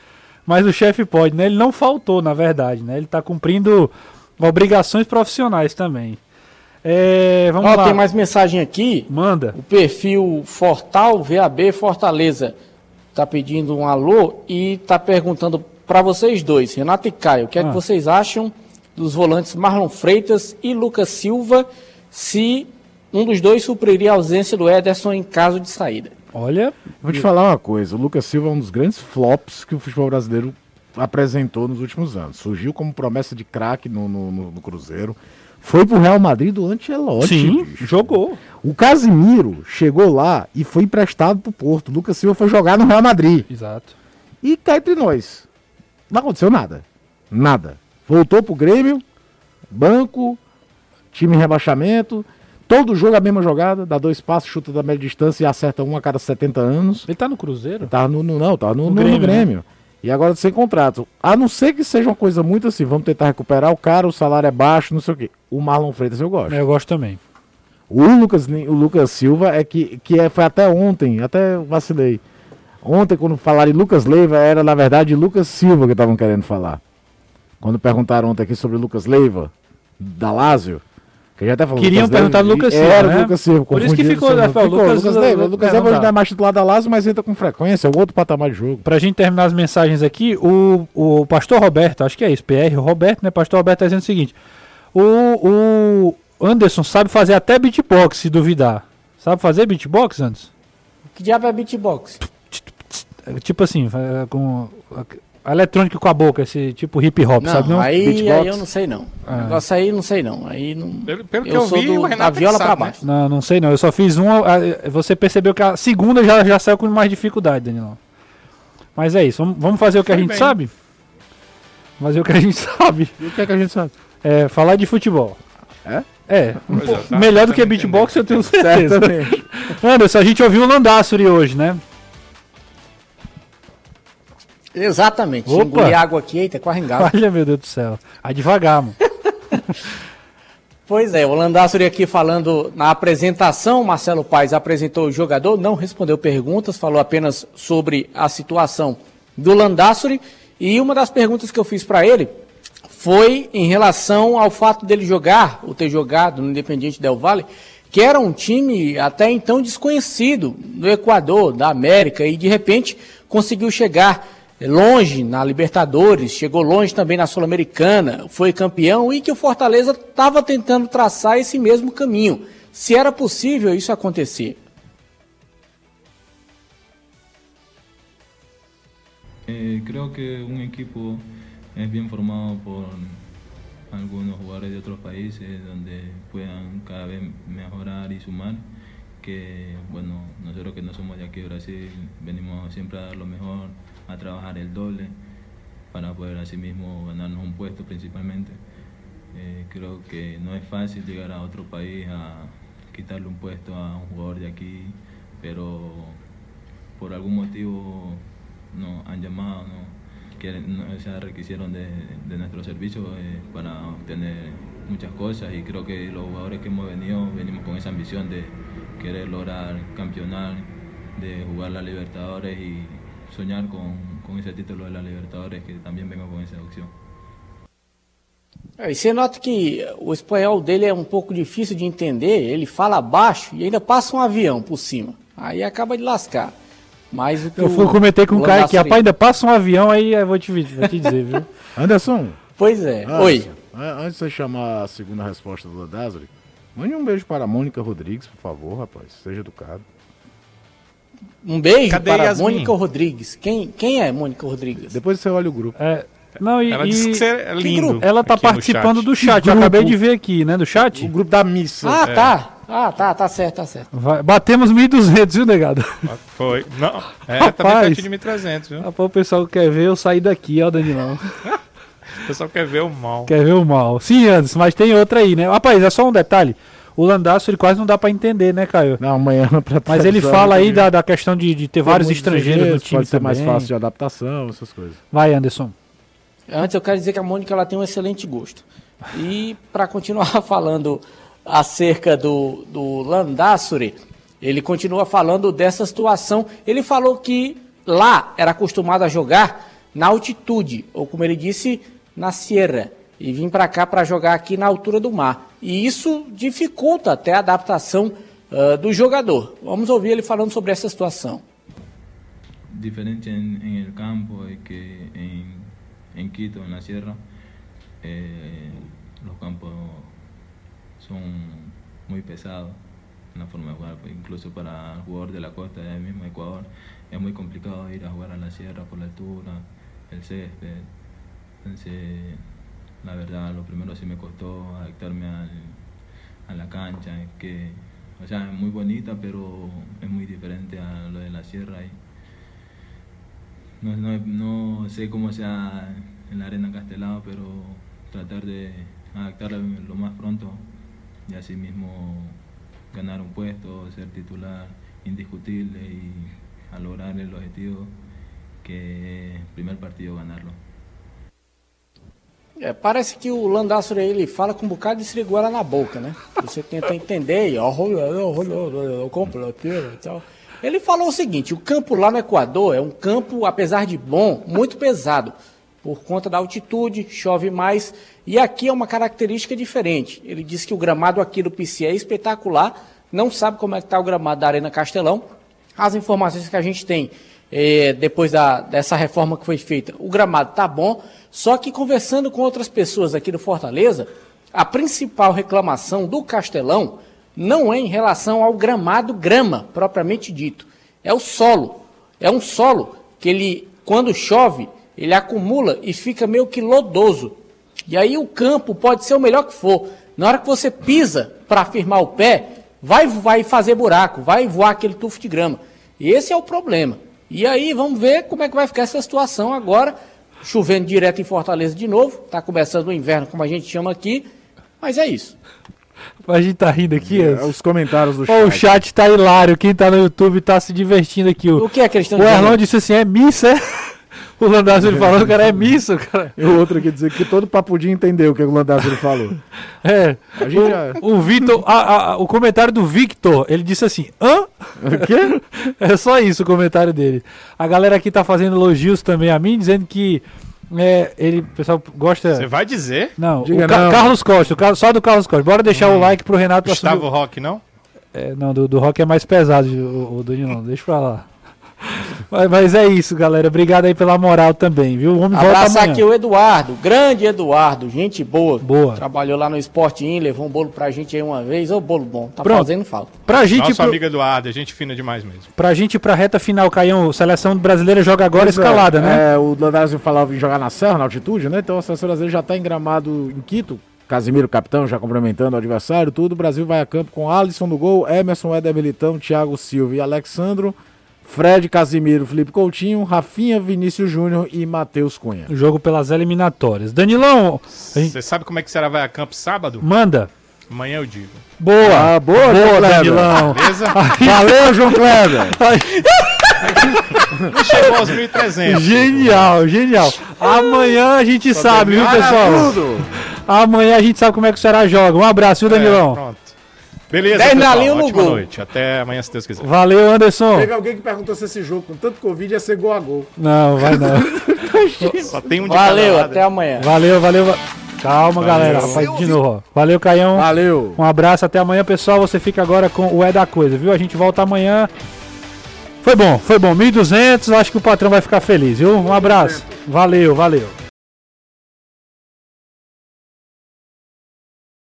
Mas o chefe pode, né? Ele não faltou, na verdade, né? Ele tá cumprindo obrigações profissionais também. É, vamos Ó, lá. Tem mais mensagem aqui. Manda. O perfil Fortal VAB Fortaleza tá pedindo um alô e tá perguntando para vocês dois, Renato e Caio, o que é que ah. vocês acham dos volantes Marlon Freitas e Lucas Silva, se um dos dois supriria a ausência do Ederson em caso de saída? Olha, vou te falar uma coisa, o Lucas Silva é um dos grandes flops que o futebol brasileiro apresentou nos últimos anos. Surgiu como promessa de craque no, no, no, Cruzeiro. Foi pro Real Madrid do Ancelotti. Sim, bicho. jogou. O Casimiro chegou lá e foi emprestado pro Porto. O Lucas Silva foi jogar no Real Madrid. Exato. E cai entre nós. Não aconteceu nada. Nada. Voltou pro Grêmio, banco, time em rebaixamento. Todo jogo a mesma jogada, dá dois passos, chuta da média distância e acerta um a cada 70 anos. Ele tá no Cruzeiro? Tá no, no não, tá no, no, Grêmio. No Grêmio. Né? E agora sem contrato. A não ser que seja uma coisa muito assim, vamos tentar recuperar o cara, o salário é baixo, não sei o quê. O Marlon Freitas eu gosto. Eu gosto também. O Lucas, o Lucas Silva é que, que é, foi até ontem, até vacilei. Ontem, quando falaram em Lucas Leiva, era na verdade Lucas Silva que estavam querendo falar. Quando perguntaram ontem aqui sobre Lucas Leiva, da Lázio, que já até falou, Queriam Lucas perguntar do Lucas Silva. Era né? Lucas Silva. Por isso que ficou, né? ficou Lucas, Lucas Leiva. Lucas Leiva não é mais titular da Lázio, mas entra com frequência, é outro patamar de jogo. Pra gente terminar as mensagens aqui, o, o pastor Roberto, acho que é isso, PR, o Roberto, né? Pastor Roberto tá dizendo o seguinte: o, o Anderson sabe fazer até beatbox, se duvidar. Sabe fazer beatbox, Anderson? Que diabo é beatbox? Tipo assim, com eletrônico com a boca, esse tipo hip hop, não, sabe? Não? Aí, aí eu não sei não. Ah. Negócio aí não sei não. Aí não. Pelo, pelo eu que eu vi, do, o Renato da viola para né? baixo. Não, não sei não. Eu só fiz uma. Você percebeu que a segunda já, já saiu com mais dificuldade, Danilo. Mas é isso. Vamos, fazer o que Foi a gente bem. sabe? Fazer o que a gente sabe. E o que é que a gente sabe? É falar de futebol. É? É, um é, tá, melhor do que beatbox eu tenho certeza. Anderson, a gente ouviu o Landassuri hoje, né? Exatamente. Opa. Engoli água aqui, eita, quase engasgo. Olha, meu Deus do céu. Vai devagar, mano. pois é, o Landassuri aqui falando na apresentação, Marcelo Paes apresentou o jogador, não respondeu perguntas, falou apenas sobre a situação do Landassuri. E uma das perguntas que eu fiz para ele foi em relação ao fato dele jogar, ou ter jogado no Independiente Del Valle, que era um time até então desconhecido no Equador, da América, e de repente conseguiu chegar longe na Libertadores, chegou longe também na Sul-Americana, foi campeão e que o Fortaleza estava tentando traçar esse mesmo caminho. Se era possível isso acontecer. Eh, creo que un equipo es bien formado por algunos jugadores de otros países donde puedan cada vez mejorar y sumar. Que bueno, nosotros que no somos de aquí de Brasil, venimos siempre a dar lo mejor, a trabajar el doble para poder así mismo ganarnos un puesto principalmente. Eh, creo que no es fácil llegar a otro país a quitarle un puesto a un jugador de aquí, pero por algún motivo nos han llamado, ¿no? que no, se requisieron de, de nuestro servicio eh, para obtener muchas cosas y creo que los jugadores que hemos venido venimos con esa ambición de querer lograr campeonar, de jugar la Libertadores y soñar com, com esse título da Libertadores, que também vengo com essa opção. É, e você nota que o espanhol dele é um pouco difícil de entender, ele fala baixo e ainda passa um avião por cima. Aí acaba de lascar. Mas eu fui, comentei com o cara que rapaz, ainda passa um avião, aí eu vou te, vou te dizer, viu? Anderson. Pois é. Anderson, Oi. Antes de você chamar a segunda resposta do Landázuri, mande um beijo para a Mônica Rodrigues, por favor, rapaz. Seja educado. Um beijo Cadê para Yasmin? Mônica Rodrigues. Quem, quem é Mônica Rodrigues? Depois você olha o grupo. É, não, e, ela disse que você é lindo. Ela tá participando chat. do chat. Eu acabei de ver aqui, né? Do chat. O grupo da missa. Ah, é. tá. Ah, tá, tá certo, tá certo. Vai, batemos 1.200, viu, negado? Foi. Não, é, Rapaz, também tá de 1.300, viu? Rapaz, o pessoal quer ver eu sair daqui, ó, Danilão. o pessoal quer ver o mal. Quer ver o mal. Sim, Anderson, mas tem outra aí, né? Rapaz, é só um detalhe. O Landaço ele quase não dá para entender, né, Caio? Não, amanhã pra Mas ele fala aí da, da questão de, de ter vários estrangeiros no time pode ser também. mais fácil de adaptação, essas coisas. Vai, Anderson. Antes eu quero dizer que a Mônica ela tem um excelente gosto. E para continuar falando acerca do, do Landassuri, ele continua falando dessa situação. Ele falou que lá era acostumado a jogar na altitude, ou como ele disse, na sierra, e vim para cá para jogar aqui na altura do mar. E isso dificulta até a adaptação uh, do jogador. Vamos ouvir ele falando sobre essa situação. Diferente en, en el campo es que en, en Quito, en la sierra, eh, los campos son muy pesados en la forma de jugar. Incluso para el jugador de la costa, del mismo Ecuador, es muy complicado ir a jugar a la sierra por la altura, el césped. Entonces, la verdad, lo primero sí me costó adaptarme al, a la cancha, que, o sea, es muy bonita, pero es muy diferente a lo de la sierra. Y no, no, no sé cómo sea en la arena Castelao, pero tratar de adaptarla lo más pronto y así mismo ganar un puesto, ser titular indiscutible y a lograr el objetivo que el primer partido ganarlo. É, parece que o Landassur ele fala com um bocado de siriguela na boca, né? Você tenta entender e ó, e tal. Ele falou o seguinte: o campo lá no Equador é um campo, apesar de bom, muito pesado. Por conta da altitude, chove mais. E aqui é uma característica diferente. Ele disse que o gramado aqui do PC é espetacular. Não sabe como é que está o gramado da Arena Castelão. As informações que a gente tem é, depois da, dessa reforma que foi feita, o gramado está bom. Só que conversando com outras pessoas aqui do Fortaleza, a principal reclamação do Castelão não é em relação ao gramado grama, propriamente dito. É o solo. É um solo que ele, quando chove, ele acumula e fica meio que lodoso. E aí o campo pode ser o melhor que for. Na hora que você pisa para firmar o pé, vai, vai fazer buraco, vai voar aquele tufo de grama. E esse é o problema. E aí vamos ver como é que vai ficar essa situação agora. Chovendo direto em Fortaleza de novo. Está começando o inverno, como a gente chama aqui. Mas é isso. A gente tá rindo aqui. É, os comentários do Ó, chat. o chat tá hilário. Quem tá no YouTube tá se divertindo aqui. O, O que é que eles estão o? Erlon disse assim: é missa, é? O ele falou, cara, é missa, cara. E o outro aqui dizer que todo papudinho entendeu o que o Landazzo falou. É. A gente já... O Vitor, a- a- o comentário do Victor, ele disse assim: hã? O quê? É só isso o comentário dele. A galera aqui tá fazendo elogios também a mim, dizendo que é, ele, o pessoal gosta. Você vai dizer? Não, Diga o Ca- não. Carlos Costa, o Ca- só do Carlos Costa. Bora deixar o like pro Renato Gustavo assumir- Rock, não? É, não, do, do rock é mais pesado, o, o Danilão, deixa pra lá. Mas, mas é isso, galera. Obrigado aí pela moral também, viu? Volta Abraçar amanhã. aqui o Eduardo, grande Eduardo, gente boa. Boa. Trabalhou lá no Sport In, levou um bolo pra gente aí uma vez. Ô, bolo bom, tá Pronto. fazendo falta. Pra gente, Nosso pro, amigo Eduardo, é gente fina demais mesmo. pra gente ir pra reta final, Caião, seleção brasileira joga agora Pois é, escalada, né? É, o Landazzo falava em jogar na serra, na altitude, né? Então a seleção brasileira já está em gramado em Quito. Casimiro, capitão, já cumprimentando o adversário, tudo. O Brasil vai a campo com Alisson no gol, Emerson, Éder Militão, Thiago Silva e Alexandro, Fred, Casimiro, Felipe Coutinho, Rafinha, Vinícius Júnior e Matheus Cunha. O jogo pelas eliminatórias. Danilão, gente- Você sabe como é que será vai a campo sábado? manda. Amanhã eu digo. Boa, Ah, boa, João Kleber. Danilão. Beleza? Valeu, João Kleber! Não chegou aos 1.300. Genial, genial. Amanhã a gente sabe, viu, pessoal? Amanhã a gente sabe como é que o Ceará joga. Um abraço, viu, É, Danilão? pronto. Beleza, Dez na pessoal. linha no gol. noite. Até amanhã, se Deus quiser. Valeu, Anderson. Teve alguém que perguntou se esse jogo, com tanto Covid, ia ser gol a gol. Não, vai não. Só tem um de Valeu, lado. até amanhã. Valeu, valeu. va- Calma, galera. Rapaz, de novo, ó. Valeu, Caião. Valeu! Um abraço, até amanhã, pessoal. Você fica agora com o É da Coisa, viu? A gente volta amanhã. Foi bom, foi bom. 1.200, acho que o patrão vai ficar feliz, viu? Um abraço. Valeu, valeu.